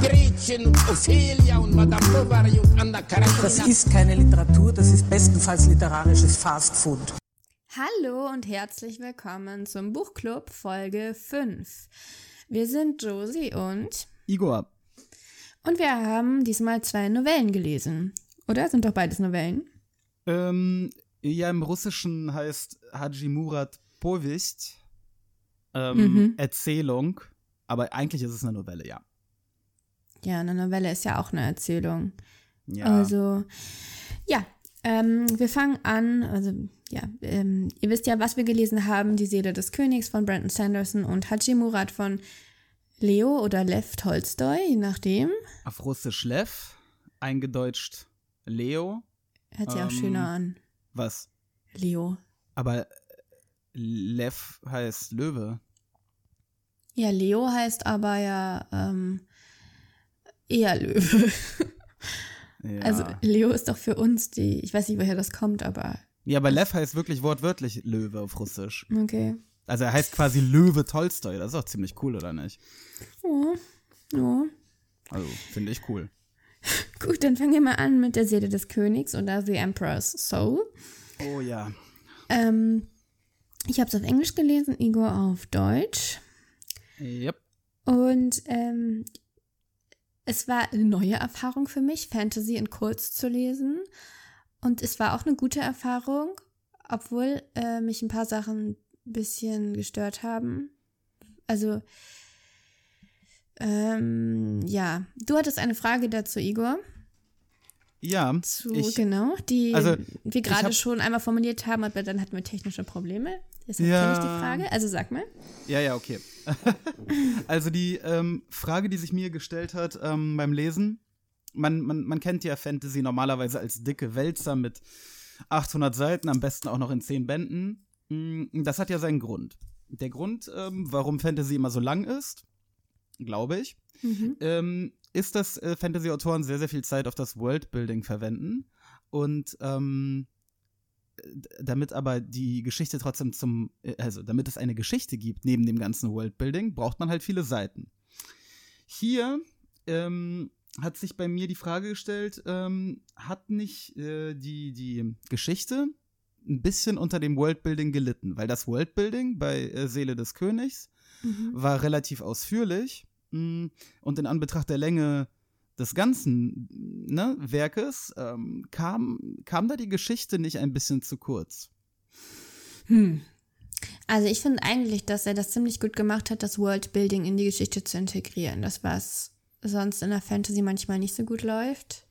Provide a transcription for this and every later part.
Gretchen und Ophelia und Madame Bovary und Anna Karenina. Das ist keine Literatur, das ist bestenfalls literarisches Fastfood. Hallo und herzlich willkommen zum Buchclub Folge 5. Wir sind Josie und Igor. Und wir haben diesmal zwei Novellen gelesen. Oder? Sind doch beides Novellen? Ähm, ja, im Russischen heißt Haji Murat Povest ähm, mhm. Erzählung, aber eigentlich ist es eine Novelle, ja. Ja, eine Novelle ist ja auch eine Erzählung. Ja. Also, ja, ähm, wir fangen an, also ja, ähm, ihr wisst ja, was wir gelesen haben, Die Seele des Königs von Brandon Sanderson und Haji Murat von Leo oder Lev Tolstoi, je nachdem. Auf Russisch Lev, eingedeutscht Leo. Hört sich ähm, auch schöner an. Was? Leo. Aber Lev heißt Löwe. Ja, Leo heißt aber ja ähm, eher Löwe. ja. Also Leo ist doch für uns die, ich weiß nicht, woher das kommt, aber. Ja, aber Lev heißt wirklich wortwörtlich Löwe auf Russisch. Okay. Also er heißt quasi Löwe Tolstoi. Das ist auch ziemlich cool, oder nicht? Ja. Ja. Also, finde ich cool. Gut, dann fangen wir mal an mit der Seele des Königs oder The Emperor's Soul. Oh ja. Ähm, ich habe es auf Englisch gelesen, Igor auf Deutsch. Yep. Und ähm, es war eine neue Erfahrung für mich, Fantasy in kurz zu lesen. Und es war auch eine gute Erfahrung, obwohl äh, mich ein paar Sachen ein bisschen gestört haben. Also, ähm, ja, du hattest eine Frage dazu, Igor. Ja. Zu, ich, genau, die also, wir gerade schon einmal formuliert haben, aber dann hatten wir technische Probleme. Deshalb ja. kenne ich die Frage. Also sag mal. Ja, ja, okay. also die ähm, Frage, die sich mir gestellt hat ähm, beim Lesen, man, man, man kennt ja Fantasy normalerweise als dicke Wälzer mit 800 Seiten, am besten auch noch in 10 Bänden. Mm, das hat ja seinen Grund. Der Grund, ähm, warum Fantasy immer so lang ist, glaube ich, mhm. ähm, ist, dass äh, Fantasy-Autoren sehr, sehr viel Zeit auf das Worldbuilding verwenden und ähm, damit aber die Geschichte trotzdem zum, äh, also damit es eine Geschichte gibt neben dem ganzen Worldbuilding, braucht man halt viele Seiten. Hier ähm, hat sich bei mir die Frage gestellt, ähm, hat nicht äh, die, die Geschichte ein bisschen unter dem Worldbuilding gelitten? Weil das Worldbuilding bei äh, Seele des Königs mhm. war relativ ausführlich mh, mm, und in Anbetracht der Länge des ganzen ne, Werkes ähm, kam, kam da die Geschichte nicht ein bisschen zu kurz? Hm. Also ich finde eigentlich, dass er das ziemlich gut gemacht hat, das Worldbuilding in die Geschichte zu integrieren. Das, was sonst in der Fantasy manchmal nicht so gut läuft.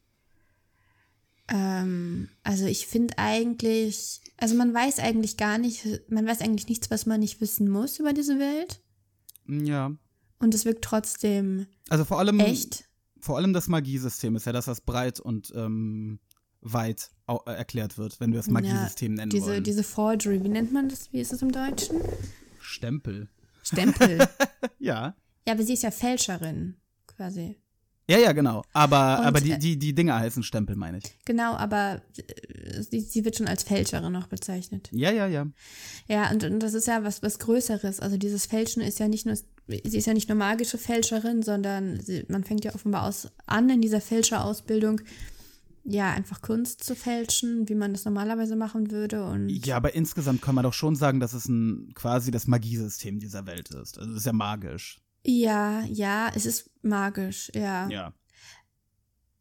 Ähm, also ich finde eigentlich, also man weiß eigentlich gar nicht, man weiß eigentlich nichts, was man nicht wissen muss über diese Welt. Ja. Und es wirkt trotzdem also vor allem, echt vor allem das Magiesystem ist ja das, was breit und ähm, weit äh, erklärt wird, wenn wir das Magiesystem ja, nennen diese, wollen. Diese Forgery, wie nennt man das? Wie ist es im Deutschen? Stempel. Stempel. ja. Ja, aber sie ist ja Fälscherin, quasi. Ja, ja, genau. Aber, und, aber die, äh, die, die Dinger heißen Stempel, meine ich. Genau, aber äh, sie, sie wird schon als Fälscherin noch bezeichnet. Ja, ja, ja. Ja, und, und das ist ja was, was Größeres. Also dieses Fälschen ist ja nicht nur sie ist ja nicht nur magische Fälscherin, sondern sie, man fängt ja offenbar aus, an in dieser Fälscherausbildung, ja, einfach Kunst zu fälschen, wie man das normalerweise machen würde. Und ja, aber insgesamt kann man doch schon sagen, dass es ein quasi das Magiesystem dieser Welt ist. Also es ist ja magisch. Ja, ja, es ist magisch, ja. Ja.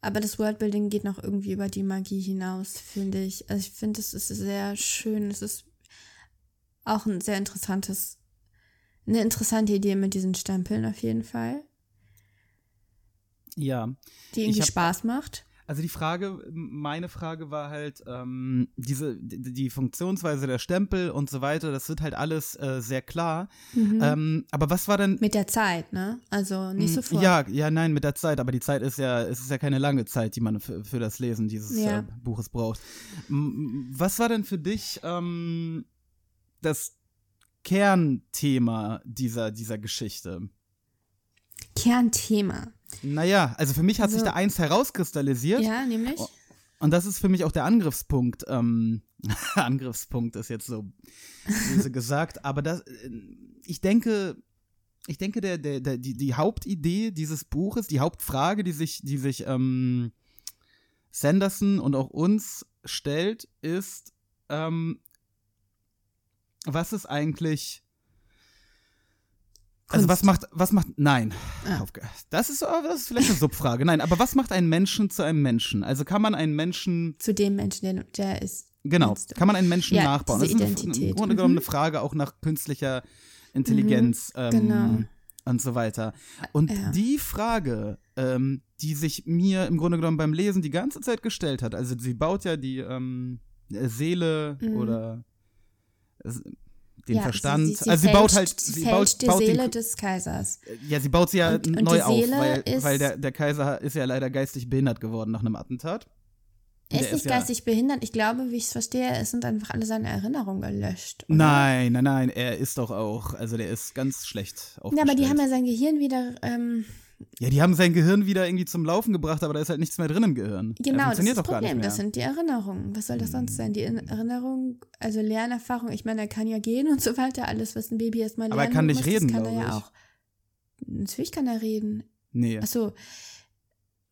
Aber das Worldbuilding geht noch irgendwie über die Magie hinaus, finde ich. Also ich finde, es ist sehr schön. Es ist auch ein sehr interessantes eine interessante Idee mit diesen Stempeln auf jeden Fall. Ja. Die irgendwie hab, Spaß macht. Also die Frage, meine Frage war halt, ähm, diese, die, Funktionsweise der Stempel und so weiter, das wird halt alles äh, sehr klar. Mhm. Ähm, aber was war denn. Mit der Zeit, ne? Also nicht Mm, sofort. Ja, ja, nein, mit der Zeit, aber die Zeit ist ja, es ist ja keine lange Zeit, die man für, für das Lesen dieses Ja. äh, Buches braucht. Was war denn für dich ähm, das Kernthema dieser, dieser Geschichte? Kernthema. Naja, also für mich hat sich Also- da eins herauskristallisiert. Ja, nämlich? Und das ist für mich auch der Angriffspunkt. Ähm, Angriffspunkt ist jetzt so böse gesagt, aber das, äh, ich denke, ich denke, der, der, der, die, die Hauptidee dieses Buches, die Hauptfrage, die sich, die sich ähm, Sanderson und auch uns stellt, ist, ähm, was ist eigentlich also Kunst. was macht, was macht, nein, Ah. Das ist, aber das ist vielleicht eine Subfrage. Nein, aber was macht einen Menschen zu einem Menschen? Also kann man einen Menschen, Zu dem Menschen, der, der ist. genau, kann man einen Menschen Ja, nachbauen? Das ist eine, im Identität. Grunde genommen Mhm. eine Frage auch nach künstlicher Intelligenz ähm, genau. und so weiter. Und Ja. die Frage, ähm, die sich mir im Grunde genommen beim Lesen die ganze Zeit gestellt hat, also sie baut ja die ähm, Seele Mhm. oder den ja, Verstand, Sie, sie, sie also sie baut fälscht- halt, sie baut, die baut Seele den, des Kaisers. ja, sie baut sie ja Und- und neu die auf, Seele weil, weil der, der Kaiser ist ja leider geistig behindert geworden nach einem Attentat. Er Der ist nicht ist ja- geistig behindert. Ich glaube, wie ich es verstehe, es sind einfach alle seine Erinnerungen gelöscht. oder? Nein, nein, nein, er ist doch auch, also der ist ganz schlecht Ja, aufgestellt. aber die haben ja sein Gehirn wieder. Ähm, Ja, die haben sein Gehirn wieder irgendwie zum Laufen gebracht, aber da ist halt nichts mehr drin im Gehirn. genau, das ist das Problem. Das sind die Erinnerungen. Was soll das sonst sein? Die In- Erinnerung, also Lernerfahrung. Ich meine, er kann ja gehen und so weiter. Alles, was ein Baby erstmal lernen Aber er kann nicht muss, reden, das kann er ja ich. auch. Natürlich kann er reden. nee. Achso.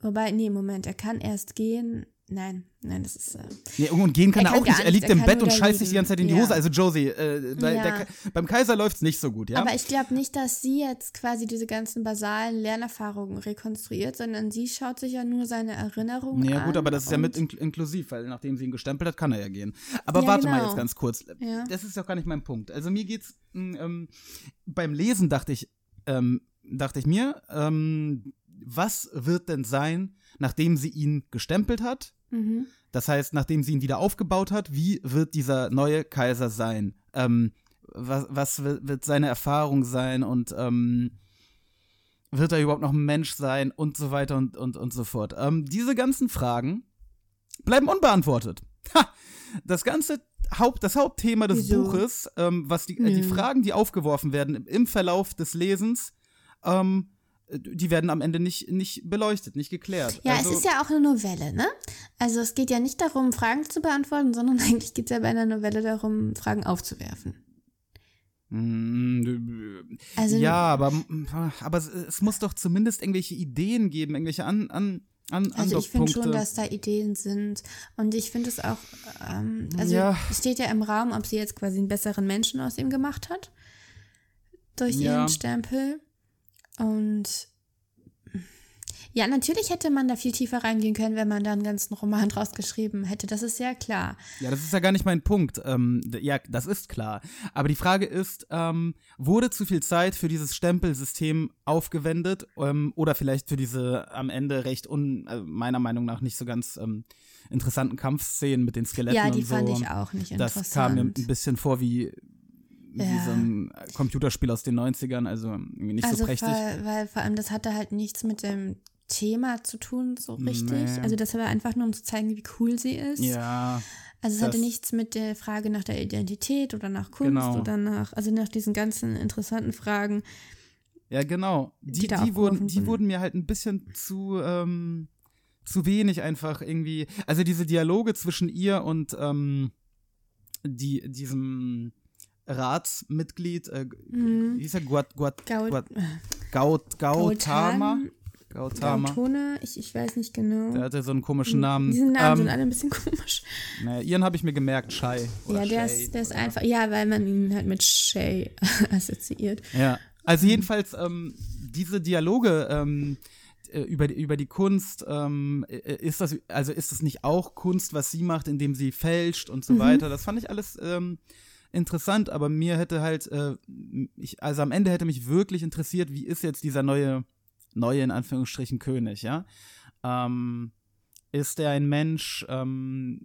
Wobei, nee, Moment, er kann erst gehen. Nein, nein, das ist. Äh, nee. Und gehen kann Er er, kann auch nicht. Er liegt er im Bett und scheißt sich die ganze Zeit in die Ja. Hose. Also Josie, äh, bei, Ja. der, beim Kaiser läuft's nicht so gut, ja? Aber ich glaube nicht, dass sie jetzt quasi diese ganzen basalen Lernerfahrungen rekonstruiert, sondern sie schaut sich ja nur seine Erinnerungen Nee, an. gut, aber das ist ja mit inkl inklusiv, weil nachdem sie ihn gestempelt hat, kann er ja gehen. Aber Ja, warte mal genau. jetzt ganz kurz. Ja. Das ist doch gar nicht mein Punkt. Also mir geht's mh, ähm, beim Lesen dachte ich, ähm, dachte ich mir, ähm, was wird denn sein, nachdem sie ihn gestempelt hat? Mhm. Das heißt, nachdem sie ihn wieder aufgebaut hat, wie wird dieser neue Kaiser sein? Ähm, was was wird, seine Erfahrung sein und ähm, wird er überhaupt noch ein Mensch sein und so weiter und, und, und so fort. Ähm, diese ganzen Fragen bleiben unbeantwortet. Ha! Das ganze Haupt, das Hauptthema des Wieso? Buches, ähm, was die, äh, die. Fragen, die aufgeworfen werden im, im Verlauf des Lesens, ähm, die werden am Ende nicht, nicht beleuchtet, nicht geklärt. Ja, also, es ist ja auch eine Novelle, ne? Also es geht ja nicht darum, Fragen zu beantworten, sondern eigentlich geht es ja bei einer Novelle darum, Fragen aufzuwerfen. Mm, Also ja, aber, aber es, muss doch zumindest irgendwelche Ideen geben, irgendwelche an, an, an Also ich finde schon, dass da Ideen sind. Und ich finde es auch, ähm, also Ja. es steht ja im Raum, ob sie jetzt quasi einen besseren Menschen aus ihm gemacht hat. Durch Ja. ihren Stempel. Und ja, natürlich hätte man da viel tiefer reingehen können, wenn man da einen ganzen Roman draus geschrieben hätte. Das ist ja klar. Ja, das ist ja gar nicht mein Punkt. Ähm, ja, das ist klar. Aber die Frage ist, ähm, wurde zu viel Zeit für dieses Stempelsystem aufgewendet ähm, oder vielleicht für diese am Ende recht un, äh, meiner Meinung nach nicht so ganz ähm, interessanten Kampfszenen mit den Skeletten Ja, die und so. fand ich auch nicht Das interessant. kam mir ein bisschen vor wie, wie Ja. so ein Computerspiel aus den 90ern, also irgendwie nicht also so prächtig. Weil, weil vor allem das hatte halt nichts mit dem Thema zu tun, so richtig. Nee. Also das war einfach nur, um zu zeigen, wie cool sie ist. Ja, Also es hatte nichts mit der Frage nach der Identität oder nach Kunst Genau. oder nach, also nach diesen ganzen interessanten Fragen. Ja, genau. Die, Die die, wurden, die wurden mir halt ein bisschen zu, ähm, zu wenig einfach irgendwie. Also diese Dialoge zwischen ihr und ähm, die, diesem Ratsmitglied, äh, Mhm. wie hieß er? Guat, Guat, Gaut, Guat, Gaut, Gautama? Gautama. Gautone, ich, ich weiß nicht genau. Der hatte so einen komischen Namen. Diese Namen sind ähm, alle ein bisschen komisch. naja, ihren habe ich mir gemerkt, Shai. Ja, der Shay ist, der ist einfach, ja, weil man ihn halt mit Shay assoziiert. Ja, also jedenfalls ähm, diese Dialoge ähm, äh, über die, über die Kunst, ähm, äh, ist das, also ist das nicht auch Kunst, was sie macht, indem sie fälscht und so weiter? Das fand ich alles ähm, interessant, aber mir hätte halt, äh, ich, also am Ende hätte mich wirklich interessiert, wie ist jetzt dieser neue, neue in Anführungsstrichen König, ja? Ähm, Ist er ein Mensch? Ähm,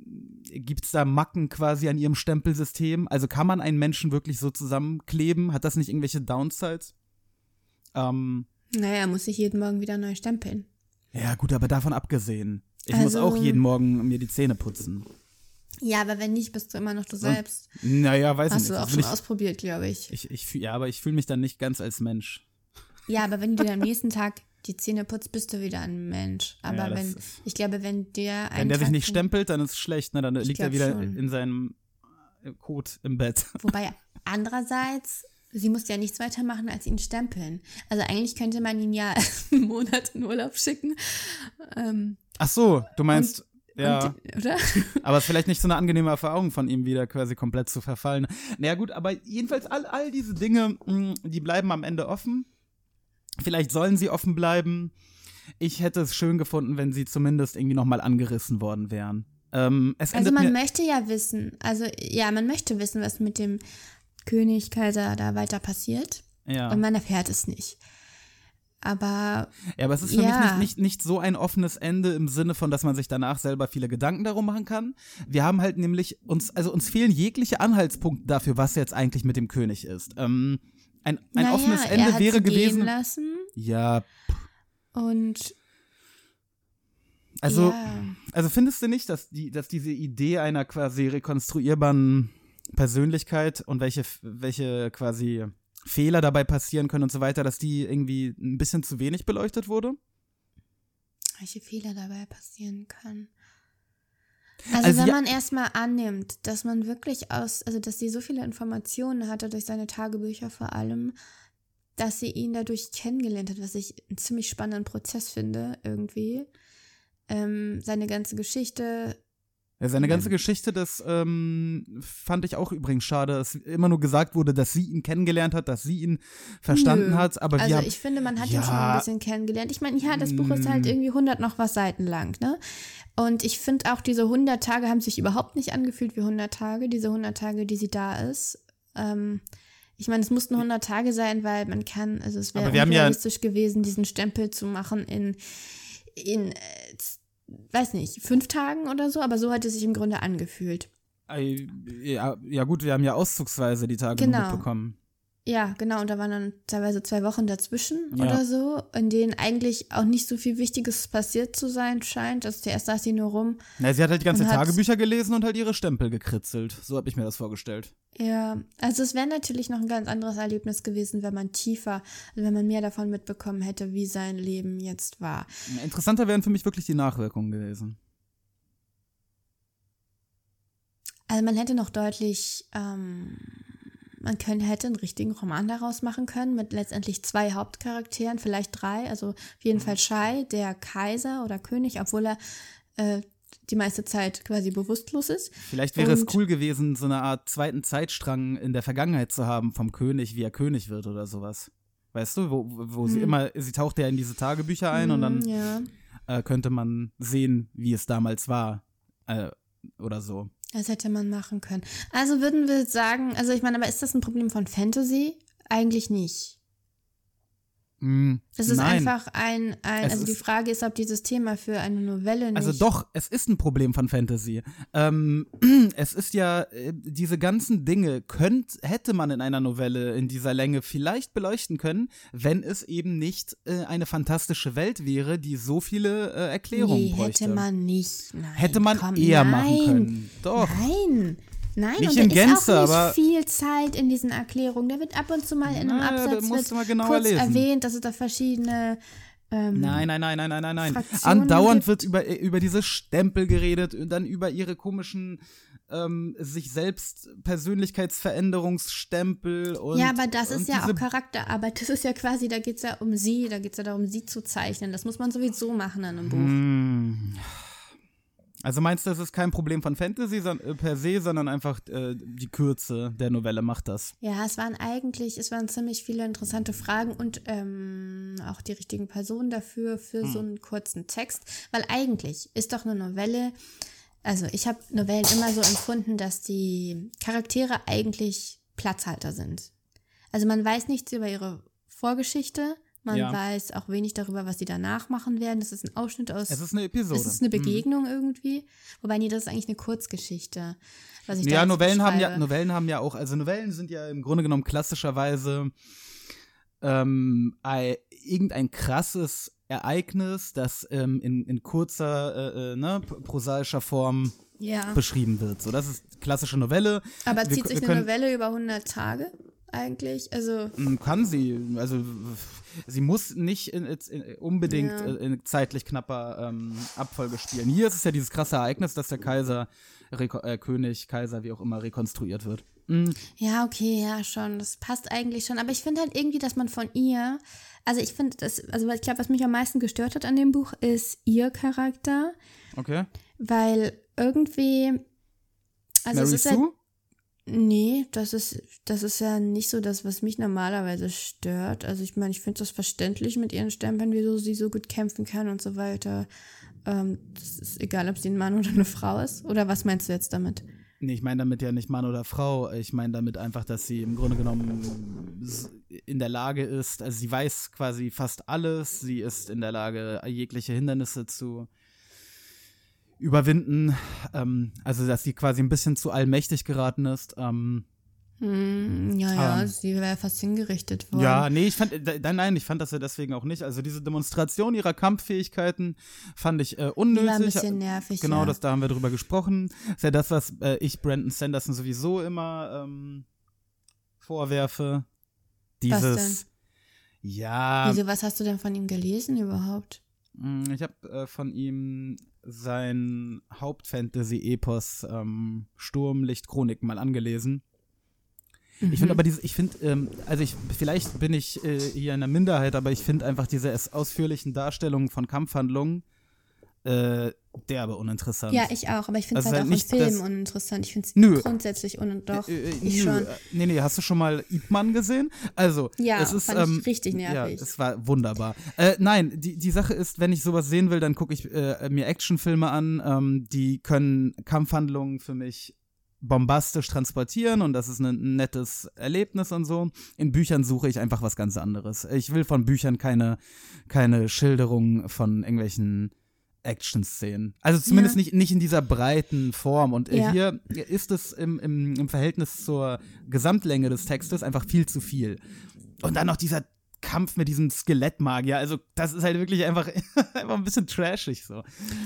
Gibt es da Macken quasi an ihrem Stempelsystem? Also kann man einen Menschen wirklich so zusammenkleben? Hat das nicht irgendwelche Downsides? Ähm, Naja, er muss sich jeden Morgen wieder neu stempeln. ja, gut, aber davon abgesehen. Ich muss Also- auch jeden Morgen mir die Zähne putzen. Ja, aber wenn nicht, bist du immer noch du selbst. Naja, weiß ich Hast nicht. du auch schon ich, ausprobiert, glaube ich. ich, ich, ja, aber ich fühle mich dann nicht ganz als Mensch. Ja, aber wenn du dir am nächsten Tag die Zähne putzt, bist du wieder ein Mensch. Aber Ja, wenn, ich glaube, wenn der Wenn der sich Tag- nicht stempelt, dann ist es schlecht, ne? Dann Ich liegt er wieder schon. in seinem äh, Kot im Bett. Wobei andererseits, sie muss ja nichts weiter machen, als ihn stempeln. Also eigentlich könnte man ihn ja einen Monat in Urlaub schicken. Ähm, Ach so, du meinst, ja. und, oder? Aber es ist vielleicht nicht so eine angenehme Erfahrung von ihm wieder quasi komplett zu verfallen. Naja gut, aber jedenfalls all, all diese Dinge, mh, die bleiben am Ende offen. Vielleicht sollen sie offen bleiben. Ich hätte es schön gefunden, wenn sie zumindest irgendwie nochmal angerissen worden wären. Ähm, Also man möchte ja wissen, also ja, man möchte wissen, was mit dem König, Kaiser da weiter passiert. ja. Und man erfährt es nicht. Aber ja, aber es ist für Ja. mich nicht, nicht, nicht so ein offenes Ende im Sinne von, dass man sich danach selber viele Gedanken darum machen kann. Wir haben halt nämlich uns, also uns fehlen jegliche Anhaltspunkte dafür, was jetzt eigentlich mit dem König ist. Ähm, ein ein naja, offenes Ende wäre gewesen. lassen Ja, und also, ja, also findest du nicht, dass, die, dass diese Idee einer quasi rekonstruierbaren Persönlichkeit und welche, welche quasi Fehler dabei passieren können und so weiter, dass die irgendwie ein bisschen zu wenig beleuchtet wurde? welche Fehler dabei passieren können. Also, Also wenn ja- man erstmal annimmt, dass man wirklich aus, also dass sie so viele Informationen hatte durch seine Tagebücher vor allem, dass sie ihn dadurch kennengelernt hat, was ich einen ziemlich spannenden Prozess finde, irgendwie. Ähm, seine ganze Geschichte, Ja, seine Ja. ganze Geschichte, das ähm, fand ich auch übrigens schade, dass immer nur gesagt wurde, dass sie ihn kennengelernt hat, dass sie ihn verstanden Nö. hat, aber also ich finde, man hat ihn schon Ja. ein bisschen kennengelernt. Ich meine, ja, das Buch ist halt Mm. irgendwie 100 noch was Seiten lang, ne? Und ich finde auch, diese 100 Tage haben sich überhaupt nicht angefühlt wie 100 Tage, diese 100 Tage, die sie da ist. Ähm, ich meine, es mussten 100 Tage sein, weil man kann, also es wäre haben ja- gewesen, diesen Stempel zu machen in, in, äh, weiß nicht, fünf Tagen oder so, aber so hat es sich im Grunde angefühlt. Ja, ja gut, wir haben ja auszugsweise die Tage Genau. nur mitbekommen. Ja, genau, und da waren dann teilweise zwei Wochen dazwischen Ja. oder so, in denen eigentlich auch nicht so viel Wichtiges passiert zu sein scheint. Also zuerst saß sie nur rum. Na, sie hat halt die ganze Und hat- Tagebücher gelesen und halt ihre Stempel gekritzelt. So habe ich mir das vorgestellt. Ja, also es wäre natürlich noch ein ganz anderes Erlebnis gewesen, wenn man tiefer, also wenn man mehr davon mitbekommen hätte, wie sein Leben jetzt war. Interessanter wären für mich wirklich die Nachwirkungen gewesen. Also man hätte noch deutlich, ähm, man könnte, hätte einen richtigen Roman daraus machen können mit letztendlich zwei Hauptcharakteren, vielleicht drei. Also auf jeden Fall Shai, der Kaiser oder König, obwohl er äh, die meiste Zeit quasi bewusstlos ist. Vielleicht wäre es Und- cool gewesen, so eine Art zweiten Zeitstrang in der Vergangenheit zu haben vom König, wie er König wird oder sowas. Weißt du, wo, wo sie Hm. immer, sie taucht ja in diese Tagebücher ein und dann Mm, ja, äh, könnte man sehen, wie es damals war. Äh, oder so. Das hätte man machen können. Also würden wir sagen, also ich meine, aber ist das ein Problem von Fantasy? Eigentlich nicht. Mm, Es ist nein. einfach ein, ein also die Frage ist, ob dieses Thema für eine Novelle nicht. Also doch, es ist ein Problem von Fantasy. Ähm, es ist ja, äh, diese ganzen Dinge könnt, hätte man in einer Novelle in dieser Länge vielleicht beleuchten können, wenn es eben nicht äh, eine fantastische Welt wäre, die so viele äh, Erklärungen nee, bräuchte. hätte man nicht. Nein, Hätte man komm, eher nein, machen können. Doch. Nein. Nein, Nicht und in Gänze, ist auch nicht aber- viel Zeit in diesen Erklärungen. Da wird ab und zu mal in einem Na, da Absatz wird genauer kurz lesen. erwähnt, dass es da verschiedene ähm, Nein, nein, nein, nein, nein, nein, nein. Fraktionen Andauernd gibt. wird über, über diese Stempel geredet und dann über ihre komischen ähm, sich selbst Persönlichkeitsveränderungsstempel und ja, aber das ist ja auch Charakterarbeit. Das ist ja quasi, da geht es ja um sie, da geht es ja darum, sie zu zeichnen. Das muss man sowieso machen in einem Buch. Hm. Also meinst du, das ist kein Problem von Fantasy äh, per se, sondern einfach äh, die Kürze der Novelle macht das? Ja, es waren eigentlich, es waren ziemlich viele interessante Fragen und ähm, auch die richtigen Personen dafür, für Hm. so einen kurzen Text. Weil eigentlich ist doch eine Novelle, also ich habe Novellen immer so empfunden, dass die Charaktere eigentlich Platzhalter sind. Also man weiß nichts über ihre Vorgeschichte, Man Ja. weiß auch wenig darüber, was sie danach machen werden. Das ist ein Ausschnitt aus. Es ist eine Episode. Es ist eine Mhm. Begegnung irgendwie. Wobei, nee, das ist eigentlich eine Kurzgeschichte. Was ich Ja, Novellen haben ja. Novellen haben ja auch, also Novellen sind ja im Grunde genommen klassischerweise ähm, ei- irgendein krasses Ereignis, das ähm, in, in kurzer, äh, äh, ne, prosaischer Form Ja. beschrieben wird. So, das ist klassische Novelle. Aber Wir- zieht sich eine Novelle über 100 Tage eigentlich? Also, Mm, Kann sie, also sie muss nicht in, in, unbedingt Ja. äh, in zeitlich knapper ähm, Abfolge spielen. Hier ist es ja dieses krasse Ereignis, dass der Kaiser, Reko äh, König, Kaiser, wie auch immer, rekonstruiert wird. Mm, ja, okay, ja, schon. Das passt eigentlich schon. Aber ich finde halt irgendwie, dass man von ihr. Also, ich finde, das. Also, ich glaube, was mich am meisten gestört hat an dem Buch, ist ihr Charakter. okay. Weil irgendwie. Also, Mary es ist halt, Sue? Nee, das ist, das ist ja nicht so das, was mich normalerweise stört. Also ich meine, ich finde das verständlich mit ihren Stempeln, wieso sie so gut kämpfen kann und so weiter. Ähm, das ist egal, ob sie ein Mann oder eine Frau ist. Oder was meinst du jetzt damit? Nee, ich meine damit ja nicht Mann oder Frau. Ich meine damit einfach, dass sie im Grunde genommen in der Lage ist, also sie weiß quasi fast alles. Sie ist in der Lage, jegliche Hindernisse zu überwinden. Ähm, also, dass sie quasi ein bisschen zu allmächtig geraten ist. Ähm, Hm, ja, ja, Ähm. sie wäre fast hingerichtet worden. ja, nee, ich fand, nein, nein, ich fand das ja deswegen auch nicht. Also, diese Demonstration ihrer Kampffähigkeiten fand ich äh, Die unnötig. war ein bisschen nervig. Genau, ja. das, da haben wir drüber gesprochen. ist ja das, was äh, ich Brandon Sanderson sowieso immer ähm, vorwerfe. Was Dieses. Ja, Wieso, was hast du denn von ihm gelesen überhaupt? mh, ich habe äh, von ihm sein Hauptfantasy-Epos ähm, Sturmlicht Chronik mal angelesen. Ich Mhm. finde aber diese, ich finde, ähm, also ich, vielleicht bin ich äh, hier in der Minderheit, aber ich finde einfach diese es- ausführlichen Darstellungen von Kampfhandlungen äh, derbe uninteressant. Ja, ich auch, aber ich finde es Also halt auch nicht in Filmen uninteressant. Ich finde es grundsätzlich un doch. Äh, äh, ich nö, schon. äh, Nee, nee, hast du schon mal Ip Man gesehen? Also, Ja, es ist, fand ich ähm, richtig nervig. Ja, es war wunderbar. Äh, nein, die, die Sache ist, wenn ich sowas sehen will, dann gucke ich äh, mir Actionfilme an. Ähm, die können Kampfhandlungen für mich bombastisch transportieren und das ist ein ein nettes Erlebnis und so. In Büchern suche ich einfach was ganz anderes. Ich will von Büchern keine, keine Schilderung von irgendwelchen Action-Szenen. Also zumindest Ja. nicht, nicht in dieser breiten Form. Und äh, Ja. hier ist es im, im, im Verhältnis zur Gesamtlänge des Textes einfach viel zu viel. Und dann noch dieser Kampf mit diesem Skelettmagier. Also, das ist halt wirklich einfach, einfach ein bisschen trashig so.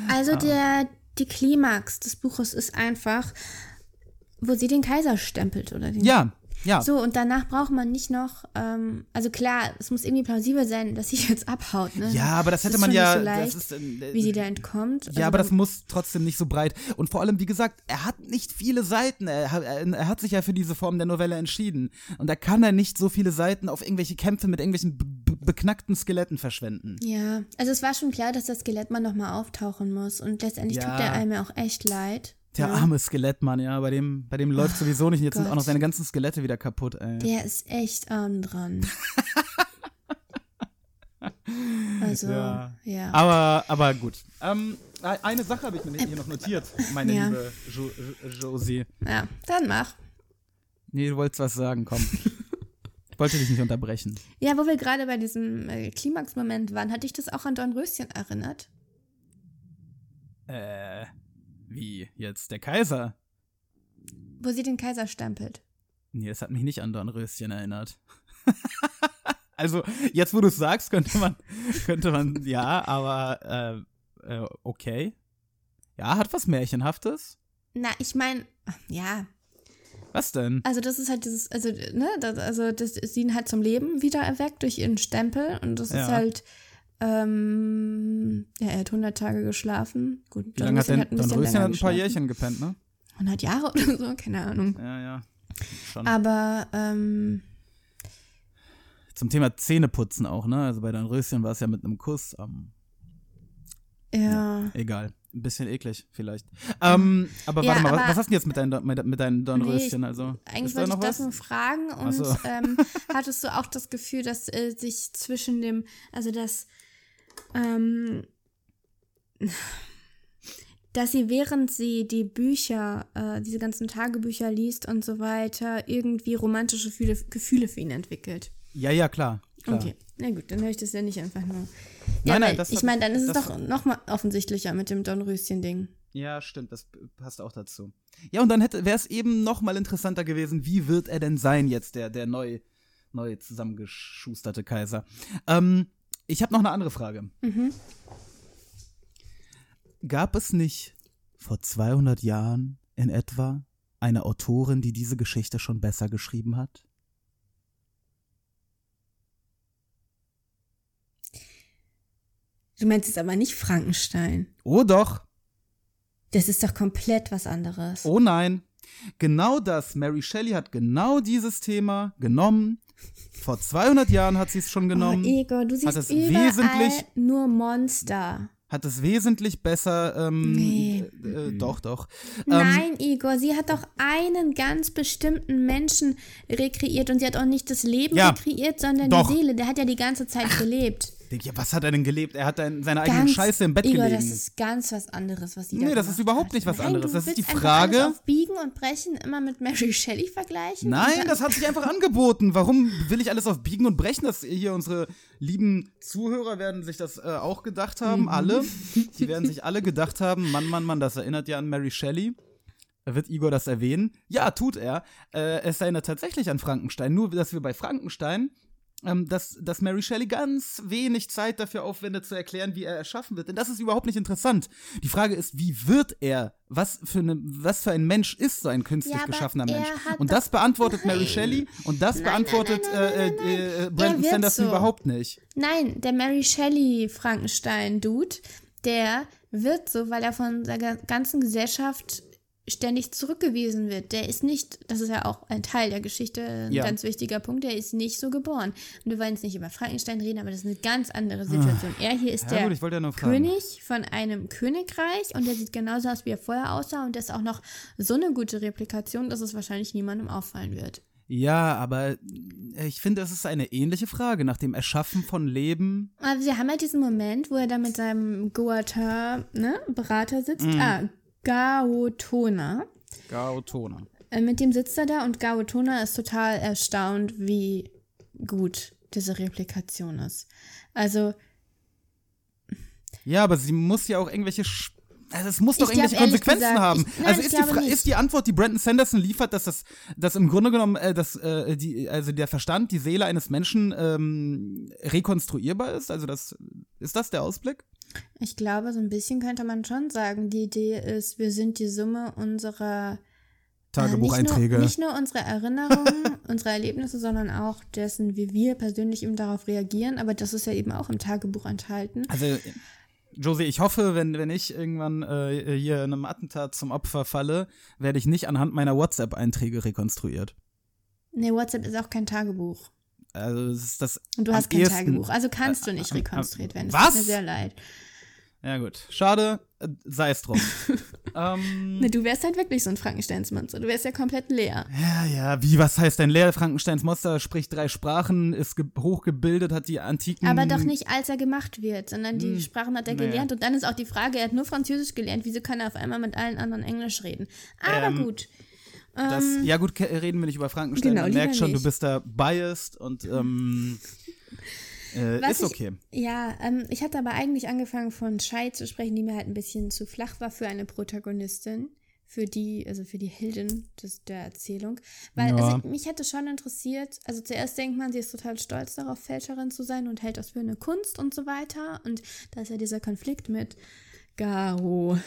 Also der, die Klimax des Buches ist einfach, wo sie den Kaiser stempelt oder den. Ja, ja. So, und danach braucht man nicht noch, ähm, also klar, es muss irgendwie plausibel sein, dass sie jetzt abhaut, ne? Ja, aber das hätte ist man ja. so leicht, das ist, äh, wie sie da entkommt. Ja, Also aber das dann- muss trotzdem nicht so breit. Und vor allem, wie gesagt, er hat nicht viele Seiten. Er hat, er, er hat sich ja für diese Form der Novelle entschieden. Und da kann er nicht so viele Seiten auf irgendwelche Kämpfe mit irgendwelchen beknackten Skeletten verschwenden. Ja, also es war schon klar, dass das Skelettmann nochmal auftauchen muss. Und letztendlich Ja. tut der einem ja auch echt leid. Der ja. arme Skelettmann, ja, bei dem, bei dem läuft sowieso nicht. Und jetzt sind Gott. auch noch seine ganzen Skelette wieder kaputt, ey. Der ist echt arm dran. also, Ja. ja. Aber, aber gut. Ähm, eine Sache habe ich mir hier noch notiert, meine Ja. liebe jo jo Josie. Ja, dann mach. Nee, du wolltest was sagen, komm. ich wollte dich nicht unterbrechen. Ja, wo wir gerade bei diesem äh, Klimax-Moment waren, hat dich das auch an Dornröschen erinnert? Äh, wie jetzt? Der Kaiser? Wo sie den Kaiser stempelt. Nee, das hat mich nicht an Dornröschen erinnert. also, jetzt wo du es sagst, könnte man, könnte man, ja, aber, äh, äh, okay. Ja, hat was Märchenhaftes. Na, ich meine, ja, Was denn? also das ist halt dieses, also, ne, das, also das ist ihn halt zum Leben wieder erweckt durch ihren Stempel und das Ja. ist halt, ähm, ja, er hat 100 Tage geschlafen. Gut, Wie lange hat denn ein bisschen Dornröschen länger hat ein paar. Jährchen gepennt, ne? 100 Jahre oder so, keine Ahnung. Ja, ja. Schon. Aber, ähm, Zum Thema Zähneputzen auch, ne? Also bei Dornröschen war es ja mit einem Kuss. Ähm, ja. egal. Ein bisschen eklig, vielleicht. Ähm, aber Ja, warte mal, was, aber- was hast du denn jetzt mit deinen, mit, mit deinen Dornröschen? Nee, also, Eigentlich da wollte ich noch das was? nur fragen und so. ähm, hattest du auch das Gefühl, dass äh, sich zwischen dem, also dass, ähm, dass sie während sie die Bücher, äh, diese ganzen Tagebücher liest und so weiter, irgendwie romantische Gefühle, Gefühle für ihn entwickelt. Ja, ja, klar. Klar. Okay, na gut, dann höre ich das ja nicht einfach nur. Ja, Nein, nein, das ich meine, dann ist es doch noch mal offensichtlicher mit dem Dornröschen-Ding. Ja, stimmt, das passt auch dazu. Ja, und dann hätte wäre es eben noch mal interessanter gewesen, wie wird er denn sein jetzt, der, der neu, neu zusammengeschusterte Kaiser. Ähm, ich habe noch eine andere Frage. Gab es nicht vor 200 Jahren in etwa eine Autorin, die diese Geschichte schon besser geschrieben hat? Du meinst jetzt aber nicht Frankenstein. Oh doch, Das ist doch komplett was anderes. oh nein. Genau das, Mary Shelley hat genau dieses Thema genommen. Vor 200 Jahren hat sie es schon genommen. Oh, Igor, du siehst es überall wesentlich- nur Monster. hat es wesentlich besser. Ähm, Nee. äh, äh, doch, doch. Ähm, Nein, Igor, sie hat doch einen ganz bestimmten Menschen rekreiert und sie hat auch nicht das Leben Ja, rekreiert, sondern doch. die Seele. Der hat ja die ganze Zeit gelebt. Ja, was hat er denn gelebt? Er hat in seiner eigenen Scheiße im Bett Igor, gelegen. das ist ganz was anderes, was sie da Nee, das ist überhaupt hat. nicht was Nein, anderes. Das ist die Frage- Alles auf Biegen und Brechen immer mit Mary Shelley vergleichen? Nein, das hat sich einfach angeboten. Warum will ich alles auf Biegen und Brechen? Das hier unsere lieben Zuhörer werden sich das äh, auch gedacht haben, alle. Die werden sich alle gedacht haben, Mann, Mann, Mann, das erinnert ja an Mary Shelley. Wird Igor das erwähnen? Ja, tut er. Äh, es erinnert tatsächlich an Frankenstein. Nur, dass wir bei Frankenstein, ähm, dass, dass Mary Shelley ganz wenig Zeit dafür aufwendet, zu erklären, wie er erschaffen wird. Denn das ist überhaupt nicht interessant. Die Frage ist, wie wird er? Was für, eine, was für ein Mensch ist so ein künstlich Ja, geschaffener er Mensch? Und das beantwortet Mary. Shelley und das Nein, beantwortet nein, äh, nein, äh, äh, Brandon Er Sanderson so. überhaupt nicht. Nein, der Mary Shelley Frankenstein-Dude, der wird so, weil er von der ga- ganzen Gesellschaft ständig zurückgewiesen wird. Der ist nicht, das ist ja auch ein Teil der Geschichte, ein Ja. ganz wichtiger Punkt, der ist nicht so geboren. Und wir wollen jetzt nicht über Frankenstein reden, aber das ist eine ganz andere Situation. Er hier ist Ja, der gut, ja. König von einem Königreich und der sieht genauso aus, wie er vorher aussah und das ist auch noch so eine gute Replikation, dass es wahrscheinlich niemandem auffallen wird. Ja, aber ich finde, es ist eine ähnliche Frage nach dem Erschaffen von Leben. Also wir haben halt diesen Moment, wo er da mit seinem Goater, ne, Berater sitzt. Mhm. Ah, Gaotona. Gautona. Äh, mit dem sitzt er da und Gaotona ist total erstaunt, wie gut diese Replikation ist. Also, Ja, aber sie muss ja auch irgendwelche. Sch also es muss doch glaub, irgendwelche Konsequenzen gesagt, haben. ich- nein, also ist die, glaube Fra- nicht. ist die Antwort, die Brandon Sanderson liefert, dass das, dass im Grunde genommen, äh, dass äh, die, also der Verstand, die Seele eines Menschen ähm, rekonstruierbar ist? Also das ist das der Ausblick? Ich glaube, so ein bisschen könnte man schon sagen, die Idee ist, wir sind die Summe unserer Tagebucheinträge. Äh, nicht, nur, nicht nur unsere Erinnerungen, unsere Erlebnisse, sondern auch dessen, wie wir persönlich eben darauf reagieren. Aber das ist ja eben auch im Tagebuch enthalten. Also, Josie, ich hoffe, wenn, wenn ich irgendwann äh, hier einem Attentat zum Opfer falle, werde ich nicht anhand meiner WhatsApp-Einträge rekonstruiert. Nee, WhatsApp ist auch kein Tagebuch. Also, es ist das. Und du hast kein ehesten- Tagebuch. Also kannst du Äh, nicht äh, rekonstruiert werden. Es was? tut mir sehr leid. Ja, gut. Schade, äh, sei es drum. ähm, Ne, du wärst halt wirklich so ein Frankensteinsmonster. Du wärst ja komplett leer. ja, ja, wie, was heißt denn leer? Frankensteins Monster spricht drei Sprachen, ist ge hochgebildet, hat die antiken. Aber doch nicht, als er gemacht wird, sondern die Sprachen hat er Hm. nee. gelernt. Und dann ist auch die Frage, er hat nur Französisch gelernt. Wieso kann er auf einmal mit allen anderen Englisch reden? Aber Ähm, gut. Das, ja, gut, reden wir nicht über Frankenstein. Genau, Man merkt schon, du nicht. bist da biased und ähm, äh, ist ich- okay. Ja, ähm, ich hatte aber eigentlich angefangen von Shai zu sprechen, die mir halt ein bisschen zu flach war für eine Protagonistin. Für die, also für die Heldin des, der Erzählung. Weil, Ja. also mich hätte schon interessiert, also zuerst denkt man, sie ist total stolz darauf, Fälscherin zu sein und hält das für eine Kunst und so weiter. Und da ist ja dieser Konflikt mit Garo.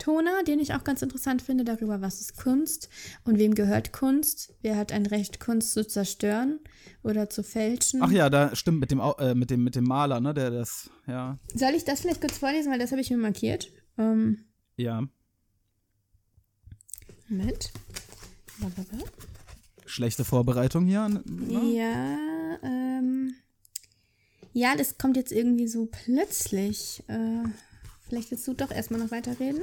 Tona, den ich auch ganz interessant finde, darüber, was ist Kunst und wem gehört Kunst. Wer hat ein Recht, Kunst zu zerstören oder zu fälschen? Ach ja, da stimmt mit dem, äh, mit dem, mit dem Maler, ne, der das, ja, Soll ich das vielleicht kurz vorlesen, weil das habe ich mir markiert. Ähm, ja, Moment. Blablabla. schlechte Vorbereitung hier. ne? Ja, ähm. Ja, das kommt jetzt irgendwie so plötzlich. Äh, vielleicht willst du doch erstmal noch weiterreden.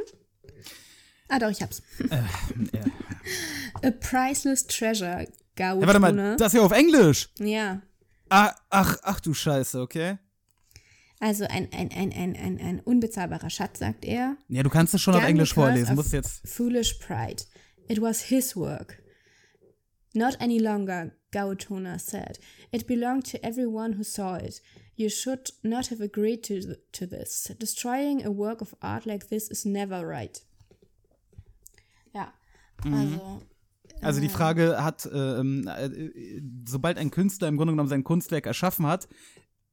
Ah, doch, ich hab's. ja. A Priceless Treasure. Gautone. Ja, warte mal, das hier auf Englisch. ja. Ah, ach, ach du Scheiße, okay. Also ein, ein, ein, ein, ein, ein unbezahlbarer Schatz, sagt er. Ja, du kannst es schon auf Done Englisch because vorlesen, musst jetzt. Foolish pride. It was his work. Not any longer Gautona said. It belonged to everyone who saw it. You should not have agreed to, to this. Destroying a work of art like this is never right. Ja, also Also die Frage hat, ähm, äh, sobald ein Künstler im Grunde genommen sein Kunstwerk erschaffen hat,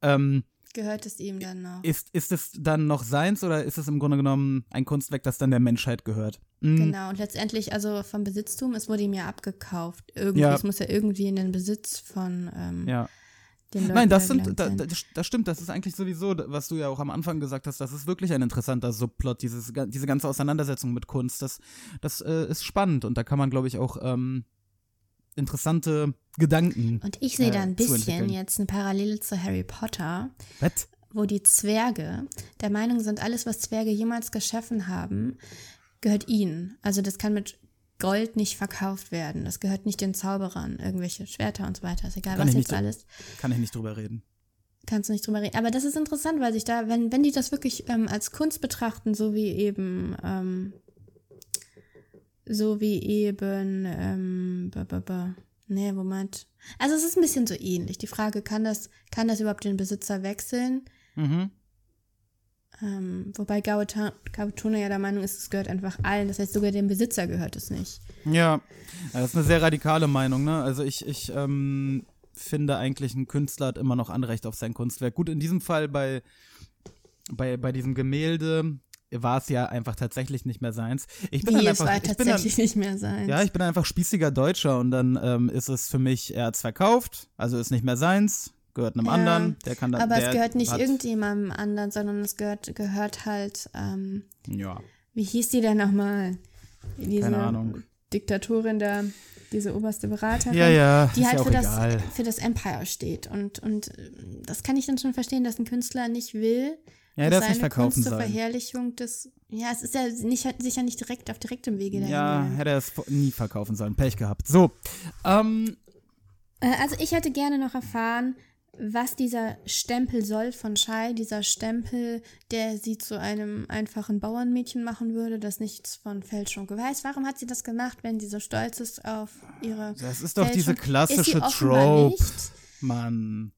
ähm, gehört es ihm dann noch. ist, ist es dann noch seins oder ist es im Grunde genommen ein Kunstwerk, das dann der Menschheit gehört? Mhm. Genau, und letztendlich, also vom Besitztum, es wurde ihm ja abgekauft. Irgendwie, Ja. es muss ja irgendwie in den Besitz von ähm, Ja. Nein, das, sind, da, das, stimmt, das ist eigentlich sowieso, was du ja auch am Anfang gesagt hast, das ist wirklich ein interessanter Subplot, dieses, diese ganze Auseinandersetzung mit Kunst, das, das äh, ist spannend und da kann man, glaube ich, auch ähm, interessante Gedanken. Und ich sehe da ein äh, zu bisschen jetzt eine Parallele zu Harry Potter, Was? wo die Zwerge der Meinung sind, alles, was Zwerge jemals geschaffen haben, gehört ihnen. Also das kann mit Gold nicht verkauft werden. Das gehört nicht den Zauberern, irgendwelche Schwerter und so weiter. Ist egal, Kann was jetzt alles. Kann ich nicht drüber reden. Kannst du nicht drüber reden. Aber das ist interessant, weil sich da, wenn, wenn die das wirklich ähm, als Kunst betrachten, so wie eben, ähm, so wie eben, ähm, ba, ba, ba. nee, Moment. Also es ist ein bisschen so ähnlich. Die Frage, kann das, kann das überhaupt den Besitzer wechseln? Mhm. Ähm, wobei Gautona ja der Meinung ist, es gehört einfach allen. Das heißt, sogar dem Besitzer gehört es nicht. Ja, das ist eine sehr radikale Meinung, ne? Also ich, ich ähm, finde eigentlich, ein Künstler hat immer noch Anrecht auf sein Kunstwerk. Gut, in diesem Fall bei, bei, bei diesem Gemälde war es ja einfach tatsächlich nicht mehr seins. Ich bin Wie, dann es einfach, war ich bin dann, tatsächlich nicht mehr sein. ja, ich bin einfach spießiger Deutscher und dann ähm, ist es für mich, er hat's verkauft, also ist nicht mehr seins, gehört einem Ja, anderen, der kann dann. Aber es gehört nicht hat, irgendjemandem anderen, sondern es gehört, gehört halt, ähm, Ja, wie hieß die denn nochmal? Diese Keine Ahnung. Diktatorin da, diese oberste Beraterin. ja, ja, Die halt ja für, das, für das Empire steht. Und, und äh, das kann ich dann schon verstehen, dass ein Künstler nicht will, Ja, es nicht verkaufen Kunst zur soll. Verherrlichung des. Ja, es ist ja nicht, sicher nicht direkt auf direktem Wege dahin. Ja, hätte er es nie verkaufen sollen. Pech gehabt. So, ähm, Äh, Also ich hätte gerne noch erfahren, was dieser Stempel soll von Shai, dieser Stempel, der sie zu einem einfachen Bauernmädchen machen würde, das nichts von Fälschung weiß. Warum hat sie das gemacht, wenn sie so stolz ist auf ihre Das ist doch Fälschung? diese klassische Trope. Mann,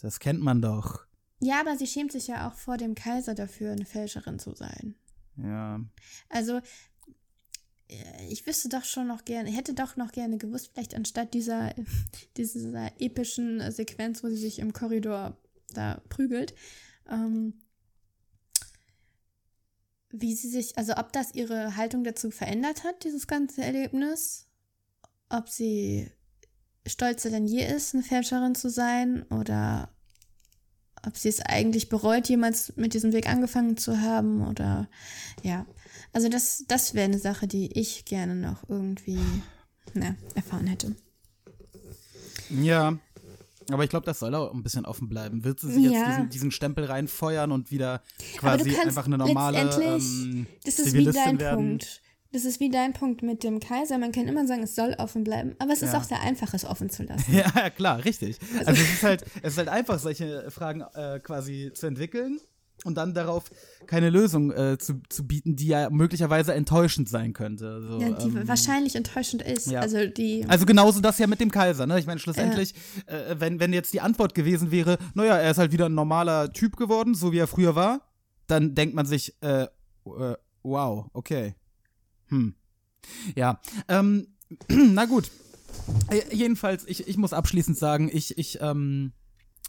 das kennt man doch. Ja, aber sie schämt sich ja auch vor dem Kaiser dafür, eine Fälscherin zu sein. Ja. Also, äh, ich wüsste doch schon noch gerne, hätte doch noch gerne gewusst, vielleicht anstatt dieser, dieser epischen Sequenz, wo sie sich im Korridor da prügelt, ähm, wie sie sich, also ob das ihre Haltung dazu verändert hat, dieses ganze Erlebnis, ob sie stolzer denn je ist, eine Fälscherin zu sein oder ob sie es eigentlich bereut, jemals mit diesem Weg angefangen zu haben oder ja. Also das, das wäre eine Sache, die ich gerne noch irgendwie ne, erfahren hätte. Ja. Aber ich glaube, das soll auch ein bisschen offen bleiben. Wird sie sich jetzt Ja. diesen, diesen Stempel reinfeuern und wieder quasi einfach eine normale ähm, das ist wie Zivilistin dein werden? Punkt. Das ist wie dein Punkt mit dem Kaiser. Man kann immer sagen, es soll offen bleiben, aber es ist Ja. auch sehr einfach, es offen zu lassen. Ja, klar, richtig. Also, es ist halt, es ist halt einfach, solche Fragen äh, quasi zu entwickeln und dann darauf keine Lösung äh, zu, zu bieten, die ja möglicherweise enttäuschend sein könnte. So, Ja, die ähm, wahrscheinlich enttäuschend ist. ja. Also die. Also genauso das ja mit dem Kaiser, ne? Ich meine, schlussendlich, äh, wenn, wenn jetzt die Antwort gewesen wäre, naja, er ist halt wieder ein normaler Typ geworden, so wie er früher war, dann denkt man sich, äh, äh wow, okay. Hm. Ja. Ähm, na gut. Äh, jedenfalls, ich, ich muss abschließend sagen, ich, ich, ähm,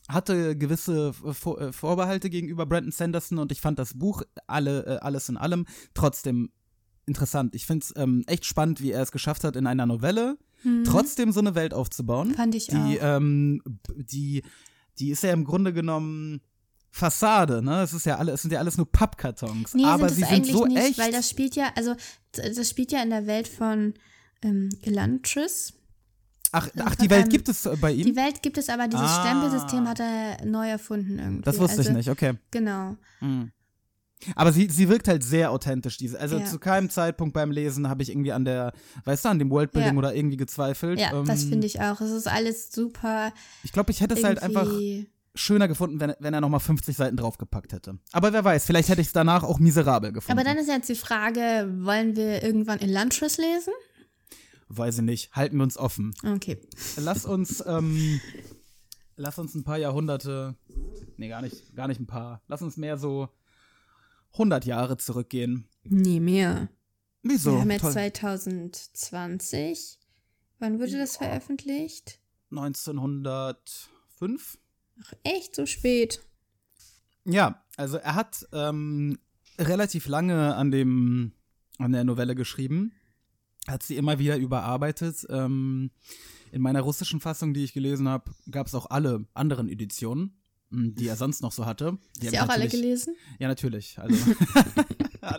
hatte gewisse Vor äh, Vorbehalte gegenüber Brandon Sanderson und ich fand das Buch alle, äh, alles in allem trotzdem interessant. Ich finde es ähm, echt spannend, wie er es geschafft hat, in einer Novelle trotzdem so eine Welt aufzubauen. Mhm. Fand ich die, auch. Ähm, die, die ist ja im Grunde genommen Fassade, ne? Es ist ja alle, es sind ja alles nur Pappkartons. Nee, aber sind sie sind so nicht, echt. weil das spielt ja, also das spielt ja in der Welt von ähm, Elantris. ach, ach, von die Welt einem- gibt es bei ihm? Die Welt gibt es, aber dieses Ah. Stempelsystem hat er neu erfunden irgendwie. das wusste also, ich nicht, okay. Genau. Mhm. Aber sie, sie wirkt halt sehr authentisch. Diese. Also Ja. zu keinem Zeitpunkt beim Lesen habe ich irgendwie an der, weißt du, an dem Worldbuilding Ja. oder irgendwie gezweifelt. Ja, das Ähm, finde ich auch. Es ist alles super. Ich glaube, ich hätte es halt einfach schöner gefunden, wenn, wenn er nochmal 50 Seiten draufgepackt hätte. Aber wer weiß, vielleicht hätte ich es danach auch miserabel gefunden. Aber dann ist jetzt die Frage, wollen wir irgendwann Elantris lesen? Weiß ich nicht. Halten wir uns offen. Okay. Lass uns, ähm, lass uns ein paar Jahrhunderte, nee, gar nicht, gar nicht ein paar. Lass uns mehr so 100 Jahre zurückgehen. Nee, mehr. Wieso? Wir haben jetzt Toll. 2020. Wann wurde das veröffentlicht? 1905? Ach, echt so spät. Ja, also er hat ähm, relativ lange an dem an der Novelle geschrieben, hat sie immer wieder überarbeitet. Ähm, in meiner russischen Fassung, die ich gelesen habe, gab es auch alle anderen Editionen, m, die er sonst noch so hatte. Die Hast du auch alle gelesen? Ja, natürlich. Also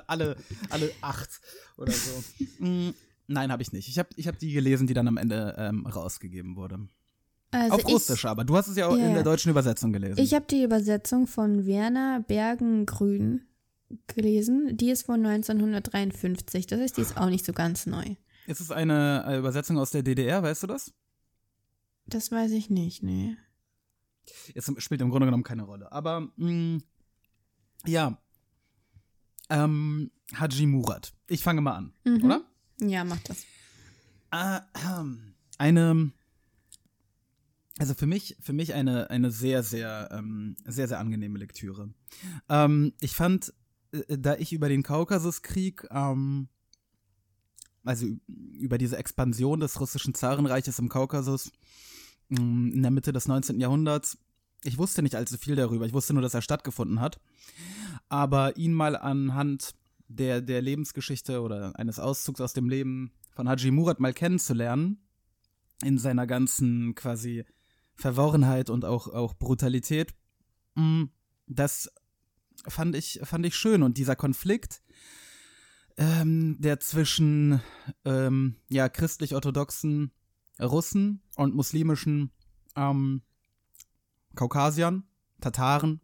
alle, alle acht oder so. Mm, Nein, habe ich nicht. Ich habe ich hab die gelesen, die dann am Ende ähm, rausgegeben wurde. Also Auf ich, Russisch aber. Du hast es ja auch Ja, in der deutschen Übersetzung gelesen. Ich habe die Übersetzung von Werner Bergengrün gelesen. Die ist von 1953. Das heißt, die ist auch nicht so ganz neu. ist es eine äh, Übersetzung aus der DDR, weißt du das? Das weiß ich nicht, nee. Es spielt im Grunde genommen keine Rolle. Aber mh, ja. Ähm, Haji Murat. Ich fange mal an, Mhm. oder? Ja, mach das. Äh, eine, also für mich, für mich eine, eine sehr, sehr, ähm, sehr, sehr angenehme Lektüre. Ähm, ich fand, äh, da ich über den Kaukasuskrieg, ähm, also über diese Expansion des russischen Zarenreiches im Kaukasus mh, in der Mitte des 19. Jahrhunderts, ich wusste nicht allzu viel darüber. Ich wusste nur, dass er stattgefunden hat. Aber ihn mal anhand der, der Lebensgeschichte oder eines Auszugs aus dem Leben von Haji Murat mal kennenzulernen, in seiner ganzen quasi Verworrenheit und auch, auch Brutalität, mm, das fand ich, fand ich schön. Und dieser Konflikt, ähm, der zwischen ähm, ja, christlich-orthodoxen Russen und muslimischen ähm, Kaukasiern, Tataren,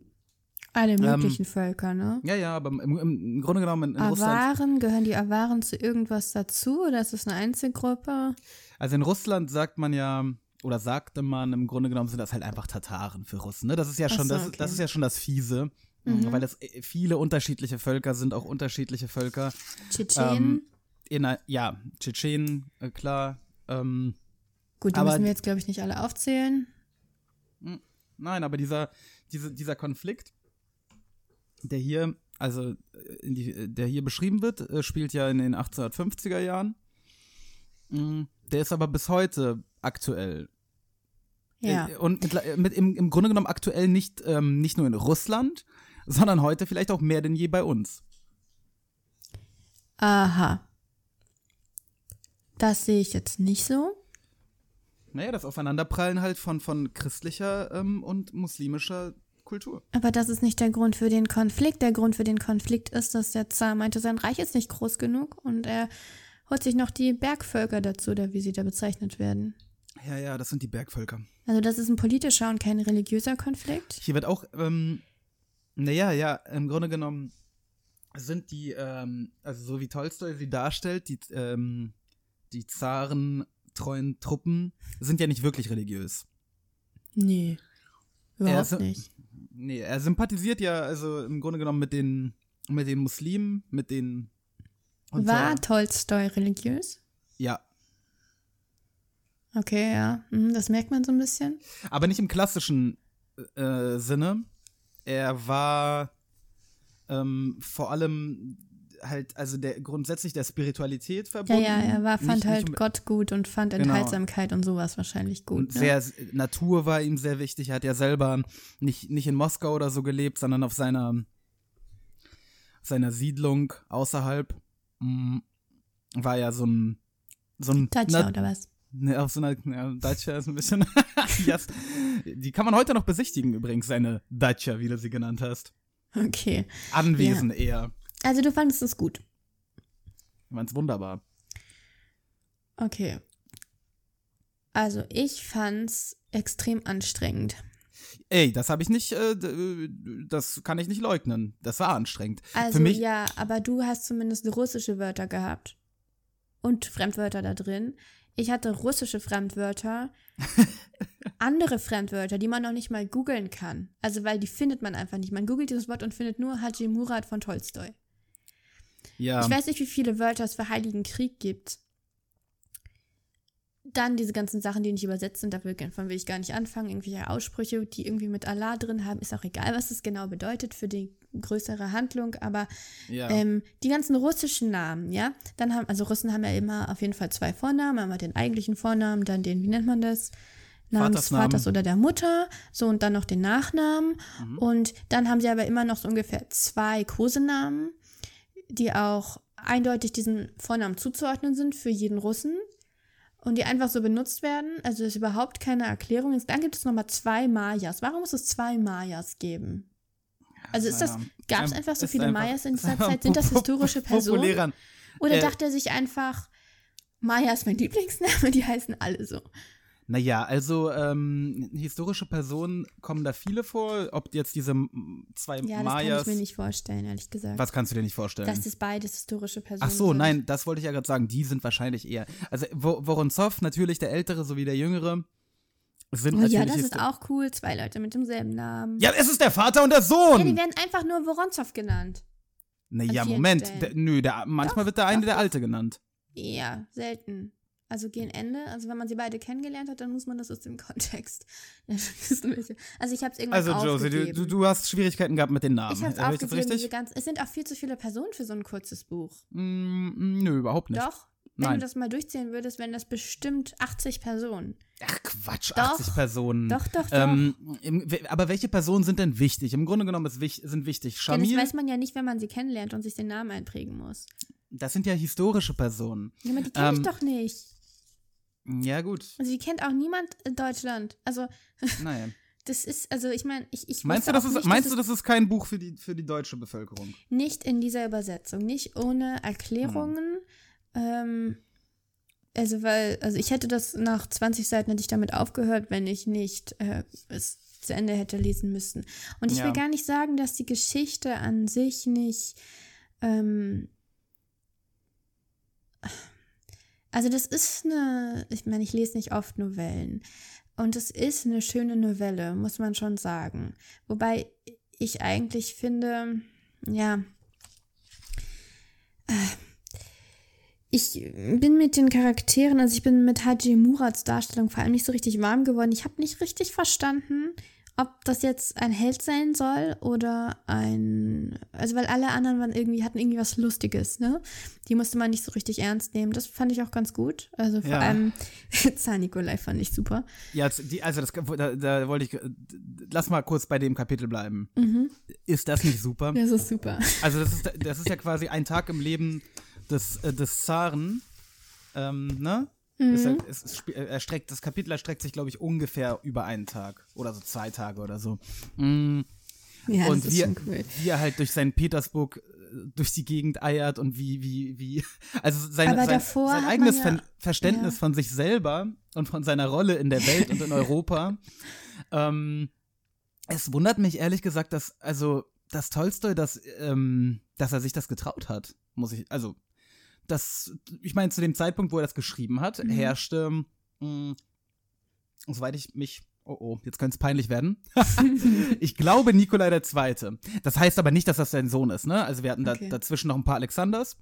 Alle Ähm, möglichen Völker, ne? ja, ja, aber im, im, Grunde genommen in, in Russland. Awaren, gehören die Awaren zu irgendwas dazu oder ist das eine Einzelgruppe? Also in Russland sagt man ja, oder sagte man, im Grunde genommen sind das halt einfach Tataren für Russen. Ne? Das ist ja schon, so, das, okay. das ist ja schon das Fiese. Mhm. Weil das äh, viele unterschiedliche Völker sind, auch unterschiedliche Völker. Tschetschenen? Ähm, einer- ja, Tschetschenen, äh, klar. Ähm, Gut, die aber- müssen wir jetzt, glaube ich, nicht alle aufzählen. Nein, aber dieser, diese, dieser Konflikt, der hier, also äh, in die, der hier beschrieben wird, äh, spielt ja in den 1850er Jahren. Mm, Der ist aber bis heute aktuell. Ja. Äh, Und mit, äh, mit im, im Grunde genommen aktuell nicht, ähm, nicht nur in Russland, sondern heute vielleicht auch mehr denn je bei uns. Aha. Das sehe ich jetzt nicht so. Naja, das Aufeinanderprallen halt von, von christlicher ähm, und muslimischer Kultur. Aber das ist nicht der Grund für den Konflikt. Der Grund für den Konflikt ist, dass der Zar meinte, sein Reich ist nicht groß genug und er holt sich noch die Bergvölker dazu, oder wie sie da bezeichnet werden. Ja, ja, das sind die Bergvölker. Also das ist ein politischer und kein religiöser Konflikt. Hier wird auch, ähm, naja, ja, im Grunde genommen sind die, ähm, also so wie Tolstoi sie darstellt, die, ähm, die zarentreuen Truppen sind ja nicht wirklich religiös. Nee. Überhaupt Also- nicht. Nee, er sympathisiert ja also im Grunde genommen mit den, mit den Muslimen, mit den. War Tolstoi religiös? ja, Okay, ja. Mhm, Das merkt man so ein bisschen. aber nicht im klassischen äh, Sinne. Er war ähm, vor allem halt, also der grundsätzlich der Spiritualität Ja, verbunden. ja, er war, fand Nicht- halt nicht, Gott gut und fand Genau. Enthaltsamkeit und sowas wahrscheinlich gut. Und ne? sehr, Natur war ihm sehr wichtig. Er hat ja selber nicht, nicht in Moskau oder so gelebt, sondern auf seiner, seiner Siedlung außerhalb. mm, War ja so ein, so ein Dacia oder was? Ne, auf so einer ja, Dacia ist ein bisschen. yes. Die kann man heute noch besichtigen, übrigens, seine Dacia, wie du sie genannt hast. Okay. Anwesen eher. Also du fandest es gut. Ich fand's wunderbar. Okay. Also ich fand's extrem anstrengend. Ey, das habe ich nicht, äh, das kann ich nicht leugnen. Das war anstrengend. Also Für mich, ja, aber du hast zumindest russische Wörter gehabt. Und Fremdwörter da drin. Ich hatte russische Fremdwörter, andere Fremdwörter, die man noch nicht mal googeln kann. Also weil die findet man einfach nicht. Man googelt dieses Wort und findet nur Haji Murat von Tolstoi. ja. Ich weiß nicht, wie viele Wörter es für Heiligen Krieg gibt. dann diese ganzen Sachen, die nicht übersetzt sind, davon will ich gar nicht anfangen. Irgendwelche Aussprüche, die irgendwie mit Allah drin haben, ist auch egal, was das genau bedeutet für die größere Handlung. Aber Ja. ähm, die ganzen russischen Namen, ja, dann haben, also Russen haben ja immer auf jeden Fall zwei Vornamen, einmal den eigentlichen Vornamen, dann den, wie nennt man das? Namen des Vatersnamen. Vaters oder der Mutter, so und dann noch den Nachnamen. Mhm. Und dann haben sie aber immer noch so ungefähr zwei Kosenamen, die auch eindeutig diesen Vornamen zuzuordnen sind für jeden Russen und die einfach so benutzt werden. Also ist überhaupt keine Erklärung. Dann gibt es nochmal zwei Mayas. Warum muss es zwei Mayas geben? Also ist das, gab es ein- einfach so viele einfach- Mayas in dieser Zeit? Sind das historische Personen? Oder Äh, dachte er sich einfach, Maya ist mein Lieblingsname, die heißen alle so. Naja, also ähm, historische Personen kommen da viele vor. Ob jetzt diese zwei Ja, das kann Mayas. ich mir nicht vorstellen, ehrlich gesagt. Was kannst du dir nicht vorstellen? Dass das beides historische Personen Ach so, sind. nein, das wollte ich ja gerade sagen. Die sind wahrscheinlich eher. Also Wo- Vorontsov, natürlich der Ältere sowie der Jüngere, sind Oh ja, das ist auch cool. Zwei Leute mit demselben Namen. Ja, es ist der Vater und der Ja, Sohn. die werden einfach nur Vorontsov genannt. naja, Moment. Der, nö, der, manchmal Doch, wird der eine doch, der doch. Alte genannt. Ja, selten. Also gegen Ende, also wenn man sie beide kennengelernt hat, dann muss man das aus dem Kontext. Ja. Also ich habe es irgendwann Also, Josie, du, aufgegeben. du, du hast Schwierigkeiten gehabt mit den Namen. ich habe es aufgegeben, richtig? ganz, es sind auch viel zu viele Personen für so ein kurzes Buch. Mm, nö, überhaupt nicht. Doch, wenn Nein. du das mal durchzählen würdest, wären das bestimmt 80 Personen. Ach Quatsch, Doch. 80 Personen. Doch, doch, doch. Ähm, im, aber welche Personen sind denn wichtig? Im Grunde genommen ist sind wichtig Denn das Shamil, weiß man ja nicht, wenn man sie kennenlernt und sich den Namen einprägen muss. das sind ja historische Personen. Ja, aber die kenne Ähm, ich doch nicht. Ja, gut. Also die kennt auch niemand in Deutschland. Also Naja. das ist, also ich meine, ich, ich Meinst du, das ist, nicht, meinst dass du, das ist kein Buch für die, für die deutsche Bevölkerung? nicht in dieser Übersetzung, nicht ohne Erklärungen. Ähm, also weil, also ich hätte das nach 20 Seiten hätte ich damit aufgehört, wenn ich nicht äh, es zu Ende hätte lesen müssen. Und ich Ja. will gar nicht sagen, dass die Geschichte an sich nicht ähm, also das ist eine, ich meine, ich lese nicht oft Novellen. Und es ist eine schöne Novelle, muss man schon sagen. Wobei ich eigentlich finde, ja, äh, ich bin mit den Charakteren, also ich bin mit Haji Murads Darstellung vor allem nicht so richtig warm geworden. Ich habe nicht richtig verstanden, ob das jetzt ein Held sein soll oder ein, also weil alle anderen waren irgendwie, hatten irgendwie was Lustiges, ne? Die musste man nicht so richtig ernst nehmen. Das fand ich auch ganz gut. Also vor Ja. allem Zar Nikolai fand ich super. Ja, die, also das, da, da wollte ich, lass mal kurz bei dem Kapitel bleiben. Ist das nicht super? Das ist super. Also das ist, das ist ja quasi ein Tag im Leben des, äh, des Zaren, ähm, ne? Es, es, es, sp- äh, erstreckt, das Kapitel erstreckt sich, glaube ich, ungefähr über einen Tag oder so zwei Tage oder so. Mm, Ja, und das ist wie, schon cool. wie er halt durch sein Petersburg äh, durch die Gegend eiert und wie, wie, wie, also sein, sein, sein eigenes ja- Ver Verständnis ja. von sich selber und von seiner Rolle in der Welt und in Europa. Ähm, es wundert mich ehrlich gesagt, dass, also, dass Tolstoi das, ähm, dass er sich das getraut hat, muss ich, also, das, ich meine, zu dem Zeitpunkt, wo er das geschrieben hat, Mhm. herrschte, mh, soweit ich mich, oh oh, jetzt könnte es peinlich werden. ich glaube Nikolai II. Das heißt aber nicht, dass das sein Sohn ist, ne? Also wir hatten da, Okay. dazwischen noch ein paar Alexanders.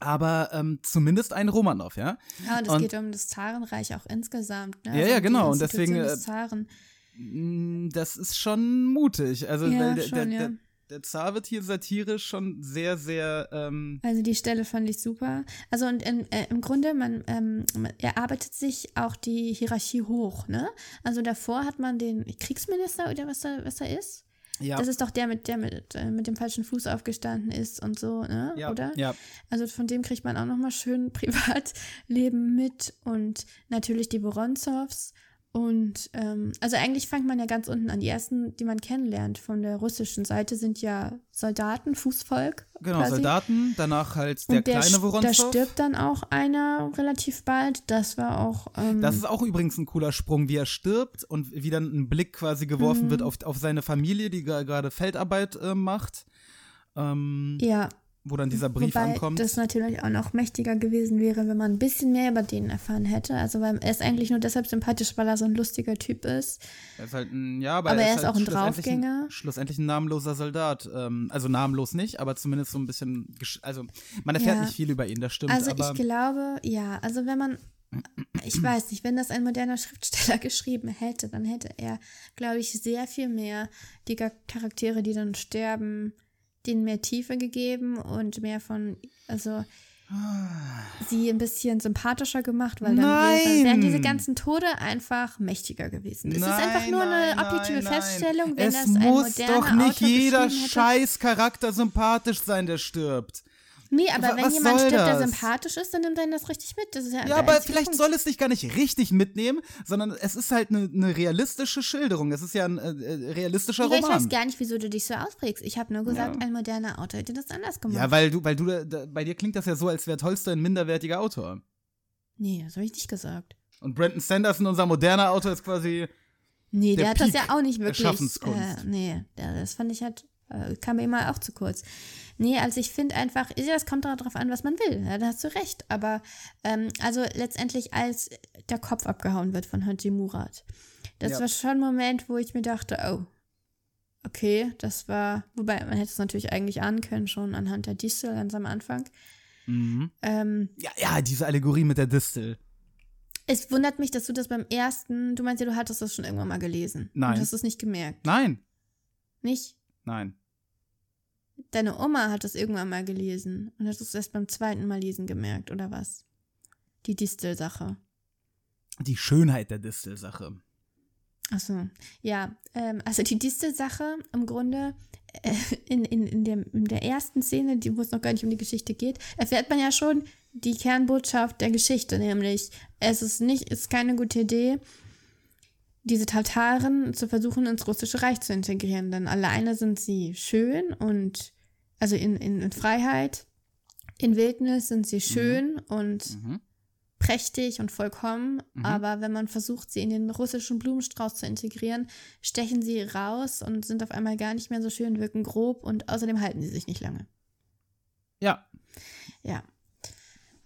Aber ähm, zumindest ein Romanov, ja? Ja, und es geht um das Zarenreich auch insgesamt. Ne? Ja, ja, um die genau, und deswegen, des äh, Zaren. Mm, Das ist schon mutig. Also, Ja, der, schon, der, ja. Der, Zar wird hier satirisch schon sehr, sehr, ähm, Also die Stelle fand ich super. Also und in, äh, im Grunde, man ähm, er arbeitet sich auch die Hierarchie hoch, ne? Also davor hat man den Kriegsminister oder was er, was er ist. ja. Das ist doch der mit der mit, äh, mit dem falschen Fuß aufgestanden ist und so, ne? ja, Oder? Ja, Also von dem kriegt man auch noch mal schön Privatleben mit und natürlich die Voronzows und ähm, also eigentlich fängt man ja ganz unten an. Die ersten, die man kennenlernt von der russischen Seite, sind ja Soldaten, Fußvolk. genau, quasi. Soldaten, danach halt der, der, kleine Voronzow. da stirbt dann auch einer relativ bald. Das war auch. Ähm, Das ist auch übrigens ein cooler Sprung, wie er stirbt und wie dann ein Blick quasi geworfen Mhm. wird auf, auf seine Familie, die gerade Feldarbeit äh, macht. Ähm, ja, Wo dann dieser Brief wobei ankommt. das natürlich auch noch mächtiger gewesen wäre, wenn man ein bisschen mehr über den erfahren hätte. Also weil er ist eigentlich nur deshalb sympathisch, weil er so ein lustiger Typ ist. Er ist halt ein, ja, aber, Aber er er ist, ist halt auch ein Draufgänger. Ein, schlussendlich ein namenloser Soldat. Ähm, also namenlos nicht, aber zumindest so ein bisschen, also man erfährt Ja. nicht viel über ihn, das stimmt. Also ich glaube, ja, also wenn man ich weiß nicht, wenn das ein moderner Schriftsteller geschrieben hätte, dann hätte er, glaube ich, sehr viel mehr die Charaktere, die dann sterben, denen mehr Tiefe gegeben und mehr von, also sie ein bisschen sympathischer gemacht, weil dann wäre, wären diese ganzen Tode einfach mächtiger gewesen. Es ist Nein, einfach nur eine nein, objektive nein. Feststellung, wenn es das ein muss doch nicht Autor jeder scheiß Charakter sympathisch sein, der stirbt. Nee, aber Wa- wenn was jemand stirbt, der das? sympathisch ist, dann nimmt einen das richtig mit. Das ist ja, Ja, der aber vielleicht Punkt. soll es dich gar nicht richtig mitnehmen, sondern es ist halt eine ne realistische Schilderung. Es ist ja ein äh, äh, realistischer Ja, ich weiß Roman. gar nicht, wieso du dich so ausprägst. Ich habe nur gesagt, ein moderner Autor hätte das anders gemacht. Ja, weil du, weil du, da- bei dir klingt das ja so, als wäre Tolstoy ein minderwertiger Autor. nee, das habe ich nicht gesagt. Und Brandon Sanderson, unser moderner Autor, ist quasi. Nee, der, Der hat das Peak ja auch nicht wirklich. Schaffenskunst. Äh, nee, der- das fand ich halt, äh, kam mir immer auch zu kurz. Nee, also ich finde einfach, ja, das kommt darauf an, was man will. Ja, da hast du recht. Aber ähm, also letztendlich, als der Kopf abgehauen wird von Haji Murat, das Ja. war schon ein Moment, wo ich mir dachte, oh, okay, das war, wobei man hätte es natürlich eigentlich ahnen können, schon anhand der Distel ganz am Anfang. Mhm. Ähm, Ja, ja, diese Allegorie mit der Distel. es wundert mich, dass du das beim ersten, du meinst ja, du hattest das schon irgendwann mal gelesen. Nein. Und hast es nicht gemerkt. Nein, Nicht? nein. Deine Oma hat das irgendwann mal gelesen und hat es erst beim zweiten Mal lesen gemerkt, oder was? Die Distel-Sache. Die Schönheit der Distel-Sache. Achso, ja. Ähm, also die Distel-Sache im Grunde äh, in, in, in, der, in der ersten Szene, die, wo es noch gar nicht um die Geschichte geht, erfährt man ja schon die Kernbotschaft der Geschichte, nämlich es ist nicht, es ist keine gute Idee, diese Tataren zu versuchen, ins russische Reich zu integrieren. Denn alleine sind sie schön und also in, in, in Freiheit, in Wildnis sind sie schön und Mhm. prächtig und vollkommen, Mhm. aber wenn man versucht, sie in den russischen Blumenstrauß zu integrieren, stechen sie raus und sind auf einmal gar nicht mehr so schön, wirken grob und außerdem halten sie sich nicht lange. Ja, Ja.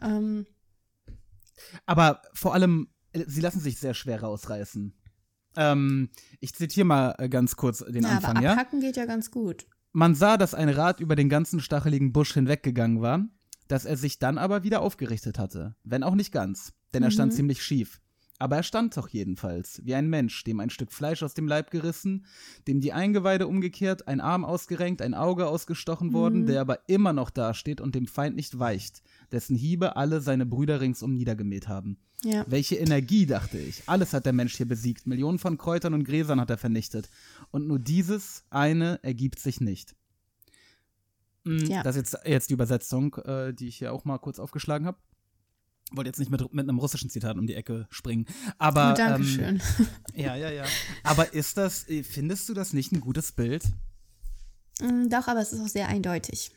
Ähm, aber vor allem, äh, sie lassen sich sehr schwer rausreißen. Ähm, ich zitiere mal äh, ganz kurz den ja, Anfang, aber ja? abhacken geht ja ganz gut. Man sah, dass ein Rad über den ganzen stacheligen Busch hinweggegangen war, dass er sich dann aber wieder aufgerichtet hatte. Wenn auch nicht ganz, denn er stand Mhm. ziemlich schief. Aber er stand doch jedenfalls, wie ein Mensch, dem ein Stück Fleisch aus dem Leib gerissen, dem die Eingeweide umgekehrt, ein Arm ausgerenkt, ein Auge ausgestochen worden, Mhm. der aber immer noch dasteht und dem Feind nicht weicht, dessen Hiebe alle seine Brüder ringsum niedergemäht haben. Ja. Welche Energie, dachte ich. Alles hat der Mensch hier besiegt. Millionen von Kräutern und Gräsern hat er vernichtet. Und nur dieses eine ergibt sich nicht. Mm, Ja. Das ist jetzt, jetzt die Übersetzung, äh, die ich hier auch mal kurz aufgeschlagen habe. Wollte jetzt nicht mit, mit einem russischen Zitat um die Ecke springen. Aber. oh, Dankeschön. Ähm, ja, ja, ja. Aber ist das, äh, findest du das nicht ein gutes Bild? Mm, Doch, aber es ist auch sehr eindeutig.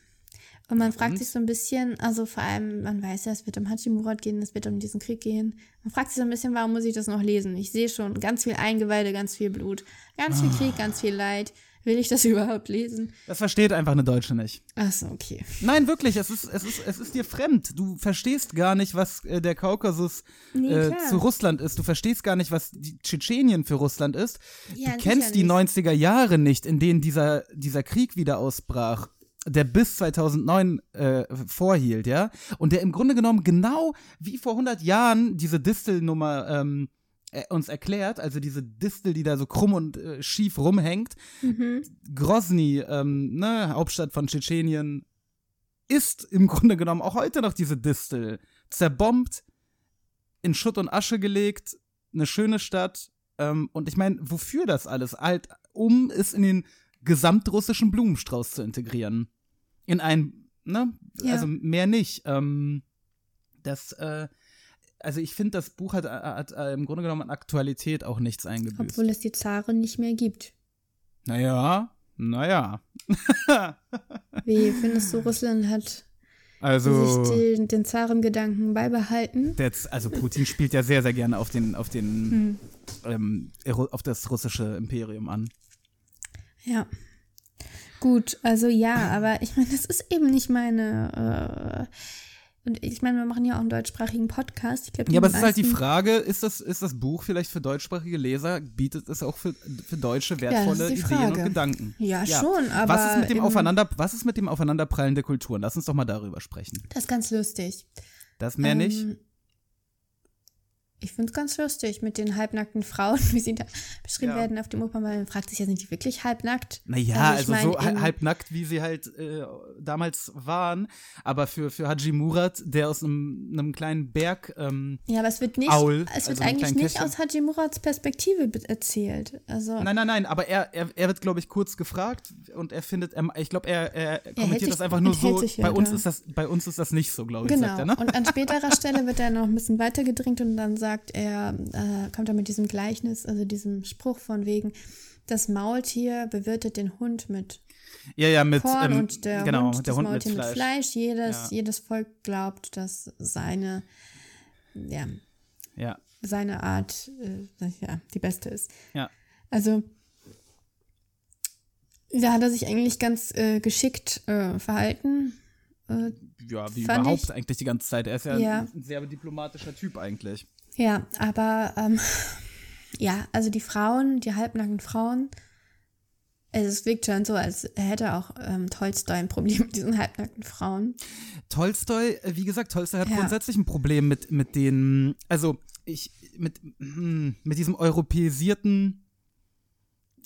Und man fragt Und? sich so ein bisschen, also vor allem, man weiß ja, es wird um Hachimurat gehen, es wird um diesen Krieg gehen. Man fragt sich so ein bisschen, warum muss ich das noch lesen? Ich sehe schon ganz viel Eingeweide, ganz viel Blut, ganz viel Krieg, ganz viel Leid. Will ich das überhaupt lesen? Das versteht einfach eine Deutsche nicht. Achso, okay. Nein, wirklich, es ist, es ist, es ist dir fremd. Du verstehst gar nicht, was äh, der Kaukasus Nee, äh, zu Russland ist. Du verstehst gar nicht, was die Tschetschenien für Russland ist. Ja, du kennst die sicher 90er Jahre nicht, in denen dieser, dieser Krieg wieder ausbrach, der bis 2009 äh, vorhielt, ja? Und der im Grunde genommen genau wie vor 100 Jahren diese Distelnummer ähm, äh, uns erklärt, also diese Distel, die da so krumm und äh, schief rumhängt, Mhm. Grozny, ähm, ne, Hauptstadt von Tschetschenien, ist im Grunde genommen auch heute noch diese Distel. Zerbombt, in Schutt und Asche gelegt, eine schöne Stadt. Ähm, und ich meine, wofür das alles? Halt, um es in den gesamtrussischen Blumenstrauß zu integrieren. In ein, ne? Ja. Also mehr nicht. Ähm, das, äh, also ich finde, das Buch hat, hat, äh, im Grunde genommen an Aktualität auch nichts eingebüßt. Obwohl es die Zaren nicht mehr gibt. Naja, naja. Wie findest du, Russland hat Also, sich den, den Zarengedanken beibehalten? also Putin spielt ja sehr, sehr gerne auf den, auf den, Hm. ähm, auf das russische Imperium an. Ja. Gut, also ja, aber ich meine, das ist eben nicht meine. Äh, und ich meine, wir machen ja auch einen deutschsprachigen Podcast. Glaub, Ja, aber es ist halt die Frage, ist das, ist das Buch vielleicht für deutschsprachige Leser, bietet es auch für, für Deutsche wertvolle die Ideen und Gedanken? Ja, schon, aber Was ist mit dem Aufeinander, was ist mit dem Aufeinanderprallen der Kulturen? Lass uns doch mal darüber sprechen. Das ist ganz lustig. Das mehr nicht? Ähm, Ich finde es ganz lustig mit den halbnackten Frauen, wie sie da beschrieben Ja. werden auf dem Opernball. Man fragt sich ja, sind die wirklich halbnackt? Naja, Also also, mein, so halbnackt, wie sie halt äh, damals waren. Aber für, für Haji Murat, der aus einem, einem kleinen Berg, ähm, Ja, aber es wird nicht, Aul, es wird also eigentlich nicht Kästchen. aus Haji Murats Perspektive erzählt. Also, Nein, nein, nein, aber er, er, er wird, glaube ich, kurz gefragt und er findet, er, ich glaube, er, er kommentiert sich- das einfach nur so. sich ja bei, uns da. ist das, bei uns ist das nicht so, glaube ich, genau. sagt er, ne? Und an späterer Stelle wird er noch ein bisschen weiter gedrängt und dann sagt er, äh, kommt er mit diesem Gleichnis, also diesem Spruch von wegen, das Maultier bewirtet den Hund mit Ja, ja, mit, Korn ähm, und der genau, Hund, der Hund mit Maultier Fleisch. mit Fleisch. Jedes, Ja. jedes Volk glaubt, dass seine, ja, Ja, seine Art äh, ja, die beste ist. ja. Also da hat er sich eigentlich ganz äh, geschickt äh, verhalten. Äh, Ja, wie überhaupt ich- eigentlich die ganze Zeit. Er ist ja, Ja. ein sehr diplomatischer Typ eigentlich. Ja, aber ähm, ja, also die Frauen, die halbnackten Frauen, also es wirkt schon so, als hätte auch ähm, Tolstoi ein Problem mit diesen halbnackten Frauen. Tolstoi, äh, wie gesagt, Tolstoi hat Ja. grundsätzlich ein Problem mit, mit den, also ich, mit, hm, mit diesem europäisierten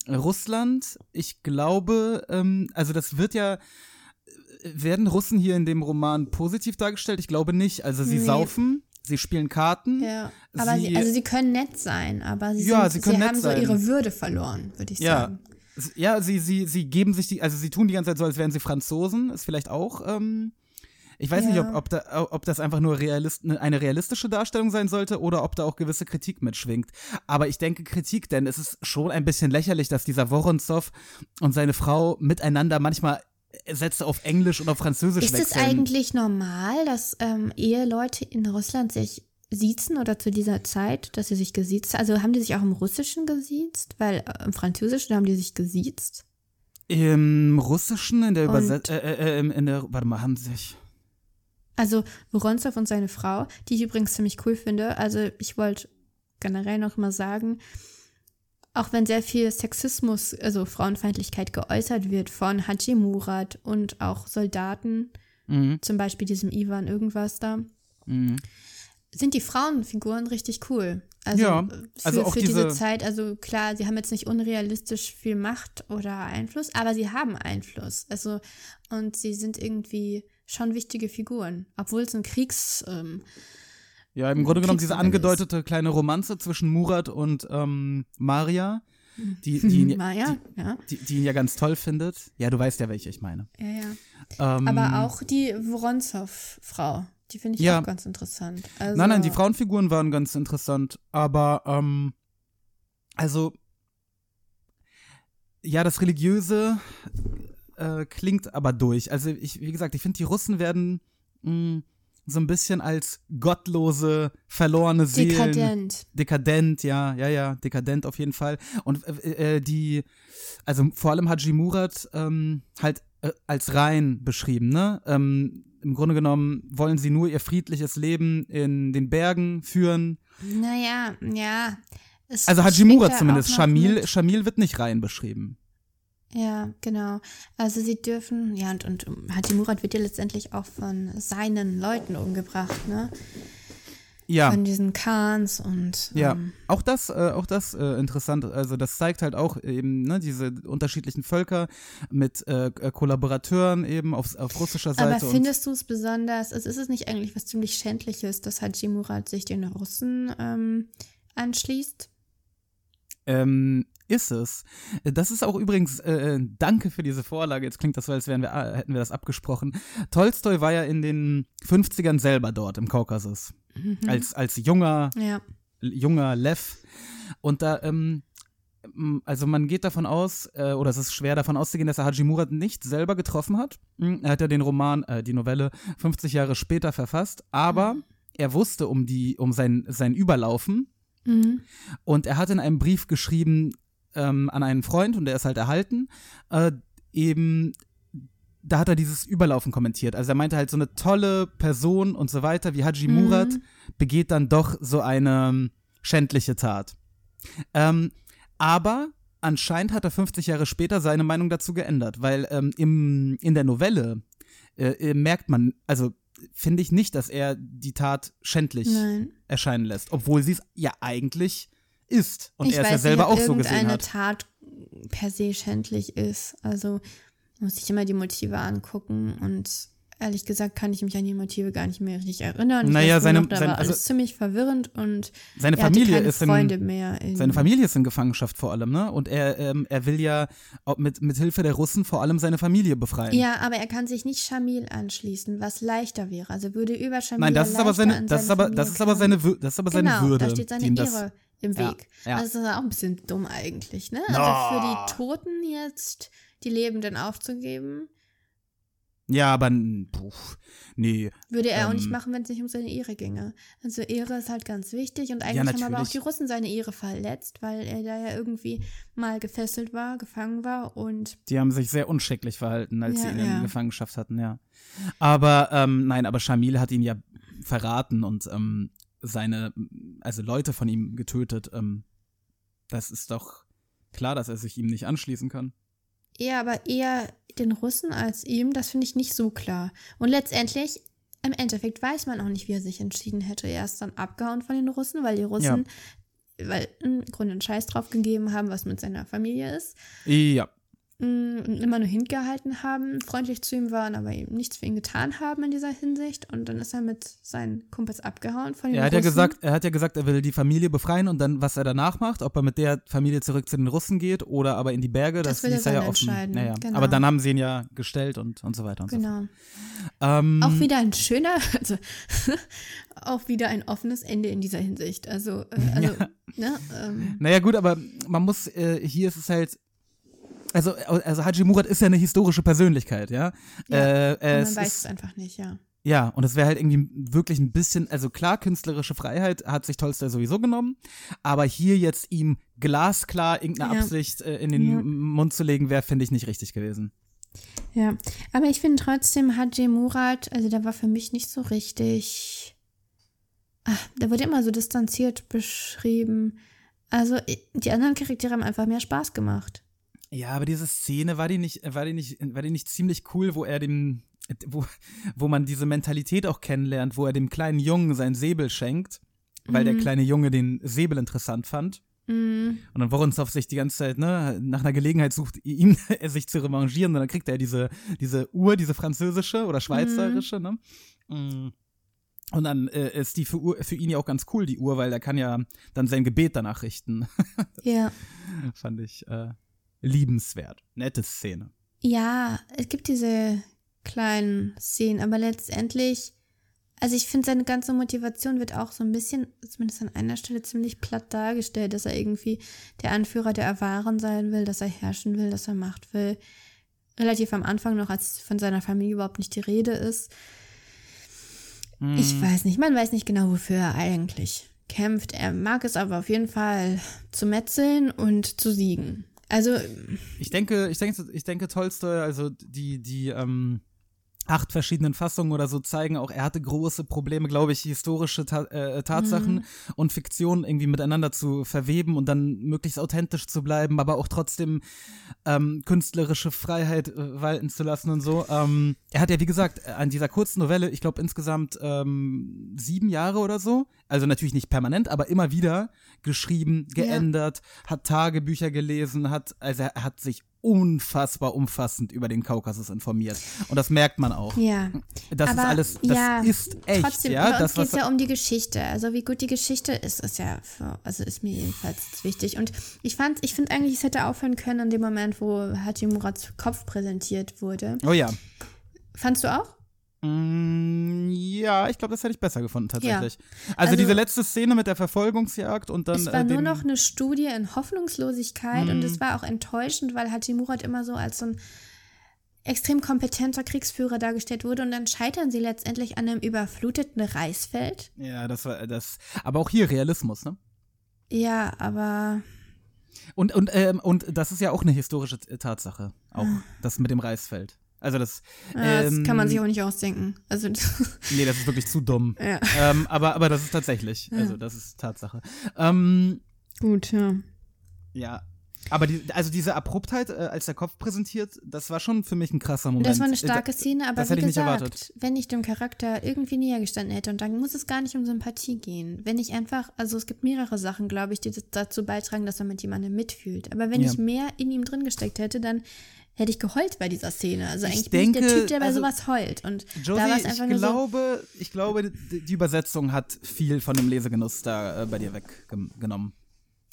Russland. Ich glaube, ähm, also das wird ja, äh, werden Russen hier in dem Roman positiv dargestellt? Ich glaube nicht. Also sie Nee. saufen, sie spielen Karten. Ja, aber sie, Sie- also sie können nett sein, aber sie, Ja, sind, sie können nett haben so ihre Würde verloren, würde ich Ja. sagen. Ja, sie, sie, sie geben sich die, also sie tun die ganze Zeit so, als wären sie Franzosen, ist vielleicht auch, ähm, ich weiß nicht, Ja. ob, ob, da, ob das einfach nur realist, ne- eine realistische Darstellung sein sollte oder ob da auch gewisse Kritik mitschwingt. Aber ich denke Kritik, denn es ist schon ein bisschen lächerlich, dass dieser Woronzow und seine Frau miteinander manchmal Sätze auf Englisch und auf Französisch Ist es wechseln. eigentlich normal, dass ähm, Eheleute in Russland sich siezen oder zu dieser Zeit, dass sie sich gesiezt Also haben die sich auch im Russischen gesiezt? Weil äh, im Französischen haben die sich gesiezt. Im Russischen, in der Übersetzung, äh, äh, äh, in der, warte mal, haben sich, Also Woronzow und seine Frau, die ich übrigens ziemlich cool finde. Also ich wollte generell noch mal sagen, auch wenn sehr viel Sexismus, also Frauenfeindlichkeit geäußert wird von Haji Murat und auch Soldaten, mhm, zum Beispiel diesem Ivan irgendwas da, mhm. sind die Frauenfiguren richtig cool. Also, Ja, für, also auch für diese, diese- Zeit, also klar, sie haben jetzt nicht unrealistisch viel Macht oder Einfluss, aber sie haben Einfluss. Also, und sie sind irgendwie schon wichtige Figuren, obwohl es ein Kriegs. Ähm, Ja, im Grunde genommen diese angedeutete kleine Romanze zwischen Murat und ähm, Maria, die, die, ihn, Maja, ja. die, die ihn ja ganz toll findet. Ja, du weißt ja, welche ich meine. ja, ja. Ähm, Aber auch die Woronzow-Frau, die finde ich Ja. auch ganz interessant. Also, Nein, nein, die Frauenfiguren waren ganz interessant, aber ähm, also ja, das Religiöse äh, klingt aber durch. Also ich, wie gesagt, ich finde, die Russen werden mh, so ein bisschen als gottlose, verlorene Seelen. Dekadent. Dekadent, ja, ja, ja, dekadent auf jeden Fall. Und äh, äh, die, also vor allem Haji Murat ähm, halt äh, als rein beschrieben, ne? Ähm, Im Grunde genommen wollen sie nur ihr friedliches Leben in den Bergen führen. Naja, ja. Es Also Haji Murat zumindest. Shamil. Shamil wird nicht rein beschrieben. Ja, genau. Also sie dürfen, ja, und, und Haji Murat wird ja letztendlich auch von seinen Leuten umgebracht, ne? Ja. Von diesen Khans und Ja, ähm, auch das, äh, auch das äh, interessant. Also das zeigt halt auch eben ne, diese unterschiedlichen Völker mit äh, äh, Kollaborateuren eben auf, auf russischer Seite. aber findest du es besonders, also ist es nicht eigentlich was ziemlich Schändliches, dass Haji Murat sich den Russen ähm, anschließt? Ähm, ist es. Das ist auch übrigens, äh, danke für diese Vorlage. Jetzt klingt das so, als wären wir, äh, hätten wir das abgesprochen. Tolstoi war ja in den 50ern selber dort im Kaukasus. Als, als junger, Ja. junger Lev. Und da, ähm, also man geht davon aus, äh, oder es ist schwer davon auszugehen, dass er Haji Murat nicht selber getroffen hat. Hm, Er hat ja den Roman, äh, die Novelle 50 Jahre später verfasst, aber er wusste um die, um sein, sein Überlaufen Mhm. und er hat in einem Brief geschrieben ähm, an einen Freund und der ist halt erhalten, äh, eben, da hat er dieses Überlaufen kommentiert. Also er meinte halt, so eine tolle Person und so weiter wie Haji Murat begeht dann doch so eine schändliche Tat. Ähm, aber anscheinend hat er 50 Jahre später seine Meinung dazu geändert, weil ähm, im, in der Novelle äh, merkt man, also finde ich nicht, dass er die Tat schändlich Nein. erscheinen lässt, obwohl sie es ja eigentlich ist und ich er weiß ja selber nicht, auch so gesehen irgendeine hat. Tat per se schändlich ist. Also muss ich immer die Motive angucken und ehrlich gesagt kann ich mich an die Motive gar nicht mehr richtig erinnern. Ich Naja, seine- noch, seine- also- ziemlich verwirrend und Seine Familie ist in- Freunde mehr. In, Seine Familie ist in Gefangenschaft vor allem, ne? Und er, ähm, er will ja mit, mit Hilfe der Russen vor allem seine Familie befreien. Ja, aber er kann sich nicht Shamil anschließen, was leichter wäre. Also würde über Shamil Nein, das ist aber seine, das ist aber, das ist aber seine, das ist aber genau, seine Würde. da steht seine ihm das, Ehre im Ja, Weg. ja. Also das ist auch ein bisschen dumm eigentlich, ne? Also für die Toten jetzt die Lebenden aufzugeben, Ja, aber puh, nee. würde er auch nicht Ähm. machen, wenn es nicht um seine Ehre ginge. Also Ehre ist halt ganz wichtig und eigentlich haben aber auch die Russen seine Ehre verletzt, weil er da ja irgendwie mal gefesselt war, gefangen war und Die haben sich sehr unschicklich verhalten, als Ja, sie ihn ja. in Gefangenschaft hatten, ja. Aber, ähm, nein, aber Shamil hat ihn ja verraten und ähm, seine, also Leute von ihm getötet. Ähm, das ist doch klar, dass er sich ihm nicht anschließen kann. Ja, aber eher den Russen als ihm, das finde ich nicht so klar. Und letztendlich, im Endeffekt weiß man auch nicht, wie er sich entschieden hätte. Er ist dann abgehauen von den Russen, weil die Russen, weil im Grunde einen Scheiß drauf gegeben haben, was mit seiner Familie ist. Ja. Mm, Und immer nur hingehalten haben, freundlich zu ihm waren, aber eben nichts für ihn getan haben in dieser Hinsicht. Und dann ist er mit seinen Kumpels abgehauen von den Er hat ja Russen. gesagt, er hat ja gesagt, er will die Familie befreien und dann, was er danach macht, ob er mit der Familie zurück zu den Russen geht oder aber in die Berge, das, Das ließ er ja offen. entscheiden, Naja. genau. Aber dann haben sie ihn ja gestellt und, und so weiter und so Genau. fort. Ähm, Auch wieder ein schöner, also auch wieder ein offenes Ende in dieser Hinsicht. Also, äh, also ne, ähm, Naja, gut, aber man muss, äh, hier ist es halt. Also, also Haji Murat ist ja eine historische Persönlichkeit, ja. Ja, äh, es man weiß es einfach nicht, ja. ja, und es wäre halt irgendwie wirklich ein bisschen, also klar, künstlerische Freiheit hat sich Tolstoi sowieso genommen, aber hier jetzt ihm glasklar irgendeine Ja. Absicht äh, in den Ja. Mund zu legen, wäre, finde ich, nicht richtig gewesen. Ja, aber ich finde trotzdem Haji Murat, also der war für mich nicht so richtig. Ach, der wurde immer so distanziert beschrieben. Also die anderen Charaktere haben einfach mehr Spaß gemacht. Ja, aber diese Szene, war die nicht, war die nicht, war die nicht ziemlich cool, wo er dem, wo, wo man diese Mentalität auch kennenlernt, wo er dem kleinen Jungen sein Säbel schenkt, weil der kleine Junge den Säbel interessant fand. Mm, Und dann Woronzow sich die ganze Zeit, ne, nach einer Gelegenheit sucht, ihm er sich zu revanchieren. Und dann kriegt er diese, diese Uhr, diese französische oder schweizerische, ne? Mm. Und dann äh, ist die für, Uhr, für ihn ja auch ganz cool, die Uhr, weil er kann ja dann sein Gebet danach richten. ja. Fand ich äh, liebenswert. Nette Szene. Ja, es gibt diese kleinen Szenen, aber letztendlich, also ich finde, seine ganze Motivation wird auch so ein bisschen, zumindest an einer Stelle, ziemlich platt dargestellt, dass er irgendwie der Anführer der Awaren sein will, dass er herrschen will, dass er Macht will. Relativ am Anfang noch, als von seiner Familie überhaupt nicht die Rede ist. Ich weiß nicht, man weiß nicht genau, wofür er eigentlich kämpft. Er mag es aber auf jeden Fall zu metzeln und zu siegen. Also, Ich denke, ich denke, ich denke, Tolstoi, also die, die, ähm, acht verschiedenen Fassungen oder so zeigen auch, er hatte große Probleme, glaube ich, historische Ta äh, Tatsachen Mhm. und Fiktion irgendwie miteinander zu verweben und dann möglichst authentisch zu bleiben, aber auch trotzdem ähm, künstlerische Freiheit äh, walten zu lassen und so. Ähm, er hat ja, wie gesagt, an dieser kurzen Novelle, ich glaube insgesamt ähm, sieben Jahre oder so, also natürlich nicht permanent, aber immer wieder geschrieben, Ja. geändert, hat Tagebücher gelesen, hat, also er hat sich unfassbar umfassend über den Kaukasus informiert. Und das merkt man auch. ja. Das aber ist alles, das ja, ist echt, Trotzdem, ja. bei uns geht es ja um die Geschichte. Also wie gut die Geschichte ist, ist ja, für, also ist mir jedenfalls wichtig. Und ich fand, ich finde eigentlich, es hätte aufhören können an dem Moment, wo Haji Murats Kopf präsentiert wurde. oh ja. Fandst du auch? Mm, ja, ich glaube, das hätte ich besser gefunden, tatsächlich. Also, Also- diese letzte Szene mit der Verfolgungsjagd und dann. es war äh, nur noch eine Studie in Hoffnungslosigkeit und Mhm. es war auch enttäuschend, weil Haji Murat immer so als so ein extrem kompetenter Kriegsführer dargestellt wurde und dann scheitern sie letztendlich an einem überfluteten Reisfeld. Ja, das war das. Aber auch hier Realismus, ne? Ja, aber Und, und, ähm, und das ist ja auch eine historische Tatsache. Auch Ah. das mit dem Reisfeld. Also das. äh, das ähm, kann man sich auch nicht ausdenken. Also Nee, das ist wirklich zu dumm. ja. ähm, aber, aber das ist tatsächlich. Also das ist Tatsache. Ähm, Gut, ja. ja. Aber die, also diese Abruptheit, äh, als der Kopf präsentiert, das war schon für mich ein krasser Moment. Das war eine Äh, starke Szene, aber das wie hätte ich nicht gesagt, erwartet. wenn ich dem Charakter irgendwie näher gestanden hätte, und dann muss es gar nicht um Sympathie gehen. Wenn ich einfach, also es gibt mehrere Sachen, glaube ich, die dazu beitragen, dass man mit jemandem mitfühlt. Aber wenn Ja. ich mehr in ihm drin gesteckt hätte, dann hätte ich geheult bei dieser Szene. Also Ich eigentlich bin ich der denke, Typ, der bei also, sowas heult. Und Josie, da war es ich einfach nur so, glaube, ich glaube, die, die Übersetzung hat viel von dem Lesegenuss da äh, bei dir weggenommen.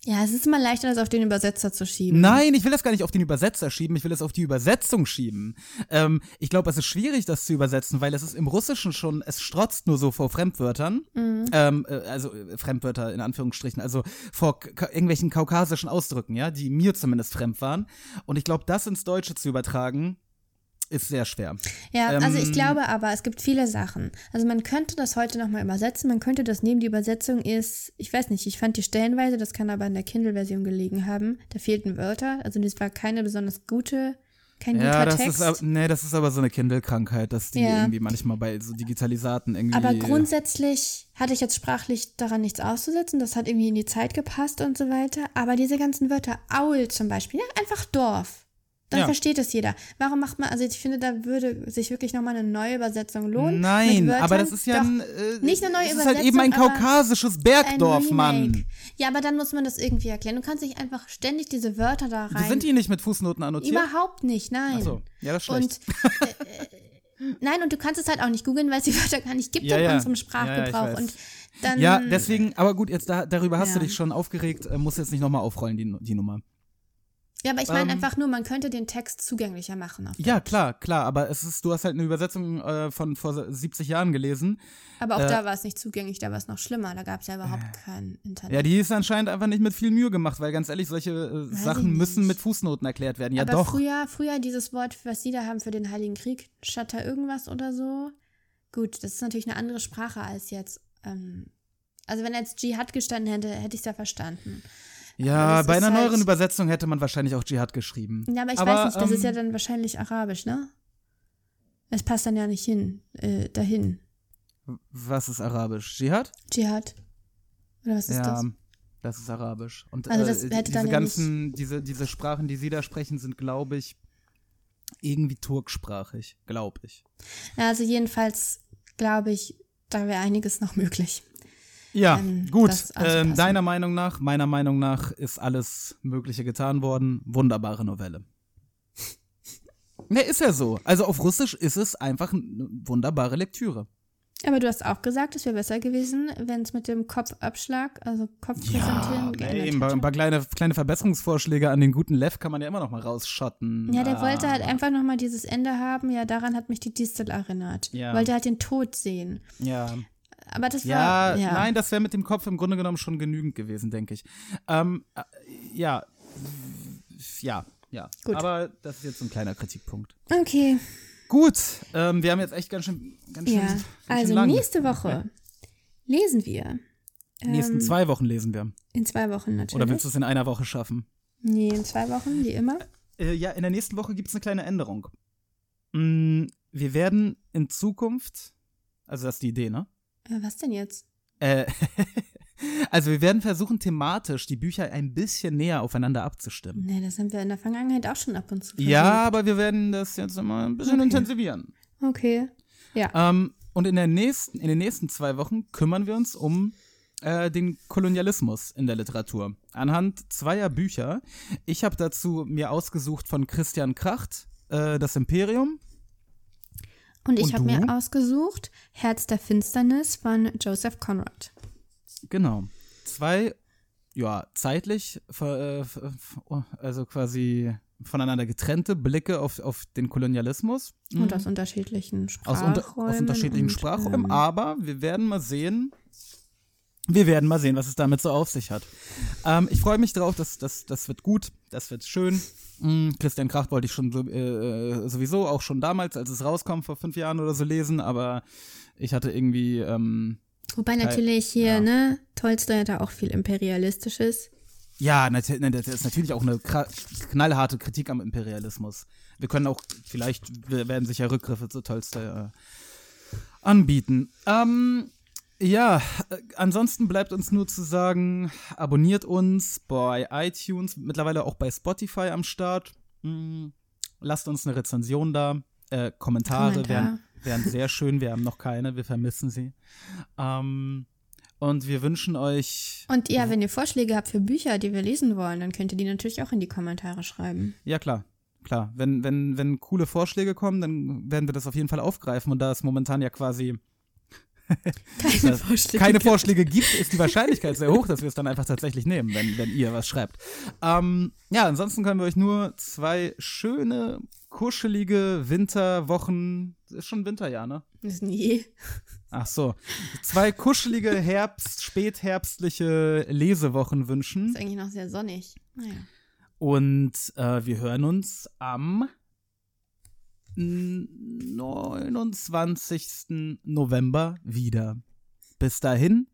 Ja, es ist immer leichter, das auf den Übersetzer zu schieben. Nein, ich will das gar nicht auf den Übersetzer schieben, ich will es auf die Übersetzung schieben. Ähm, ich glaube, es ist schwierig, das zu übersetzen, weil es ist im Russischen schon, es strotzt nur so vor Fremdwörtern. Mhm. Ähm, äh, also äh, Fremdwörter in Anführungsstrichen, also vor irgendwelchen kaukasischen Ausdrücken, ja, die mir zumindest fremd waren. Und ich glaube, das ins Deutsche zu übertragen, ist sehr schwer. Ja, also ich Ähm, glaube aber, es gibt viele Sachen. Also man könnte das heute nochmal übersetzen. Man könnte das nehmen. Die Übersetzung ist, ich weiß nicht, ich fand die stellenweise, das kann aber in der Kindle-Version gelegen haben. Da fehlten Wörter. Also das war keine besonders gute, kein Ja, guter das Text. ist, nee, das ist aber so eine Kindle-Krankheit, dass die Ja. irgendwie manchmal bei so Digitalisaten irgendwie. aber grundsätzlich hatte ich jetzt sprachlich daran nichts auszusetzen. Das hat irgendwie in die Zeit gepasst und so weiter. Aber diese ganzen Wörter, Aul zum Beispiel, ja, einfach Dorf. Dann Ja. versteht es jeder. Warum macht man, also ich finde, da würde sich wirklich nochmal eine neue Übersetzung lohnen. Nein, aber das ist ja Doch, ein, äh, nicht eine neue es ist halt eben ein Übersetzung, kaukasisches Bergdorf. Mann. Ja, aber dann muss man das irgendwie erklären. Du kannst nicht einfach ständig diese Wörter da rein. Sind die nicht mit Fußnoten annotiert? Überhaupt nicht, nein. Ach so, ja, das ist schlecht. Und äh, äh, nein, und du kannst es halt auch nicht googeln, weil es die Wörter gar nicht gibt Ja, in ja. unserem Sprachgebrauch. und dann ja, deswegen, aber gut, jetzt da, darüber hast du dich schon aufgeregt, äh, musst jetzt nicht nochmal aufrollen, die, die Nummer. Ja, aber ich meine ähm, einfach nur, man könnte den Text zugänglicher machen. Auf Ja, Deutsch. klar, klar, aber es ist, du hast halt eine Übersetzung äh, von vor 70 Jahren gelesen. Aber auch Äh, da war es nicht zugänglich, da war es noch schlimmer. Da gab es ja überhaupt kein Internet. Ja, die ist anscheinend einfach nicht mit viel Mühe gemacht, weil ganz ehrlich, solche äh, Sachen müssen mit Fußnoten erklärt werden. Ja, aber doch. früher, früher dieses Wort, was die da haben für den Heiligen Krieg, Shatter irgendwas oder so. Gut, das ist natürlich eine andere Sprache als jetzt. Ähm, also wenn jetzt Dschihad gestanden hätte, hätte ich es ja verstanden. Ja, bei ist einer halt- neueren Übersetzung hätte man wahrscheinlich auch Dschihad geschrieben. Ja, aber ich Aber, weiß nicht, das ist ähm, ja dann wahrscheinlich arabisch, ne? Es passt dann ja nicht hin, äh, dahin. Was ist Arabisch? Dschihad? Dschihad. Oder was ist ja, das? das ist Arabisch. Und Also das äh, hätte diese dann ja ganzen, diese, diese Sprachen, die Sie da sprechen, sind, glaube ich, irgendwie turksprachig, glaube ich. Ja, also jedenfalls glaube ich, da wäre einiges noch möglich. Ja, Ähm, gut. Ähm, deiner Meinung nach, meiner Meinung nach ist alles Mögliche getan worden. Wunderbare Novelle. Ne, ist ja so. Also auf Russisch ist es einfach eine wunderbare Lektüre. Aber du hast auch gesagt, es wäre besser gewesen, wenn es mit dem Kopfabschlag, also Kopf präsentieren, ey, geändert ein paar, ein paar kleine, kleine Verbesserungsvorschläge an den guten Lev kann man ja immer noch mal rausschotten. Ja, der Ah. wollte halt einfach nochmal dieses Ende haben. Ja, daran hat mich die Distel erinnert. Ja. Wollte halt den Tod sehen. Ja, Aber das ja, war. Ja, nein, das wäre mit dem Kopf im Grunde genommen schon genügend gewesen, denke ich. Ähm, äh, ja, ja, ja. Gut. Aber das ist jetzt so ein kleiner Kritikpunkt. Okay. Gut, ähm, wir haben jetzt echt ganz schön, ganz schön, Ja. ganz Also lang. nächste Woche lesen wir. Die nächsten ähm, zwei Wochen lesen wir. In zwei Wochen natürlich. Oder willst du es in einer Woche schaffen? Nee, in zwei Wochen, wie immer. Äh, ja, in der nächsten Woche gibt es eine kleine Änderung. Mm, wir werden in Zukunft, also das ist die Idee, ne? Äh, was denn jetzt? Äh, also wir werden versuchen, thematisch die Bücher ein bisschen näher aufeinander abzustimmen. Nee, das haben wir in der Vergangenheit auch schon ab und zu Ja, versucht. aber wir werden das jetzt immer ein bisschen Okay. intensivieren. Okay. Ja. Ähm, und in, der nächsten, in den nächsten zwei Wochen kümmern wir uns um äh, den Kolonialismus in der Literatur. Anhand zweier Bücher. Ich habe dazu mir ausgesucht von Christian Kracht, äh, Das Imperium. Und ich habe mir ausgesucht Herz der Finsternis von Joseph Conrad. Genau. Zwei, ja, zeitlich, äh, ver- also quasi voneinander getrennte Blicke auf, auf den Kolonialismus. Und aus unterschiedlichen Mhm. aus, Sprachräumen. unter, aus unterschiedlichen und, Sprachräumen, ähm, aber wir werden mal sehen. Wir werden mal sehen, was es damit so auf sich hat. Ähm, ich freue mich drauf, das, das, das wird gut, das wird schön. Mm, Christian Kracht wollte ich schon so, äh, sowieso auch schon damals, als es rauskam, vor fünf Jahren oder so lesen, aber ich hatte irgendwie, ähm, Wobei natürlich hier, ja. ne, Tolstoi hat da auch viel Imperialistisches. ja, ne, das ist natürlich auch eine knallharte Kritik am Imperialismus. Wir können auch, vielleicht werden sich ja Rückgriffe zu Tolstoi äh, anbieten. Ähm, Ja, äh, ansonsten bleibt uns nur zu sagen, abonniert uns bei iTunes, mittlerweile auch bei Spotify am Start. Hm, lasst uns eine Rezension da. Äh, Kommentare Kommentar. wären, wären sehr schön. Wir haben noch keine, wir vermissen sie. Ähm, und wir wünschen euch, Und ja, wenn ihr Vorschläge habt für Bücher, die wir lesen wollen, dann könnt ihr die natürlich auch in die Kommentare schreiben. ja klar, klar, wenn, wenn, wenn coole Vorschläge kommen, dann werden wir das auf jeden Fall aufgreifen. Und da es momentan ja quasi Keine Vorschläge. keine gibt. Vorschläge gibt, ist die Wahrscheinlichkeit sehr hoch, dass wir es dann einfach tatsächlich nehmen, wenn, wenn ihr was schreibt. Ähm, ja, ansonsten können wir euch nur zwei schöne, kuschelige Winterwochen. Ist schon Winterjahr, ne? Ist nie. Ach so. Zwei kuschelige Herbst, spätherbstliche Lesewochen wünschen. Ist eigentlich noch sehr sonnig. Naja. Und äh, wir hören uns am 29. November wieder. Bis dahin,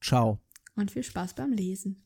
ciao. Und viel Spaß beim Lesen.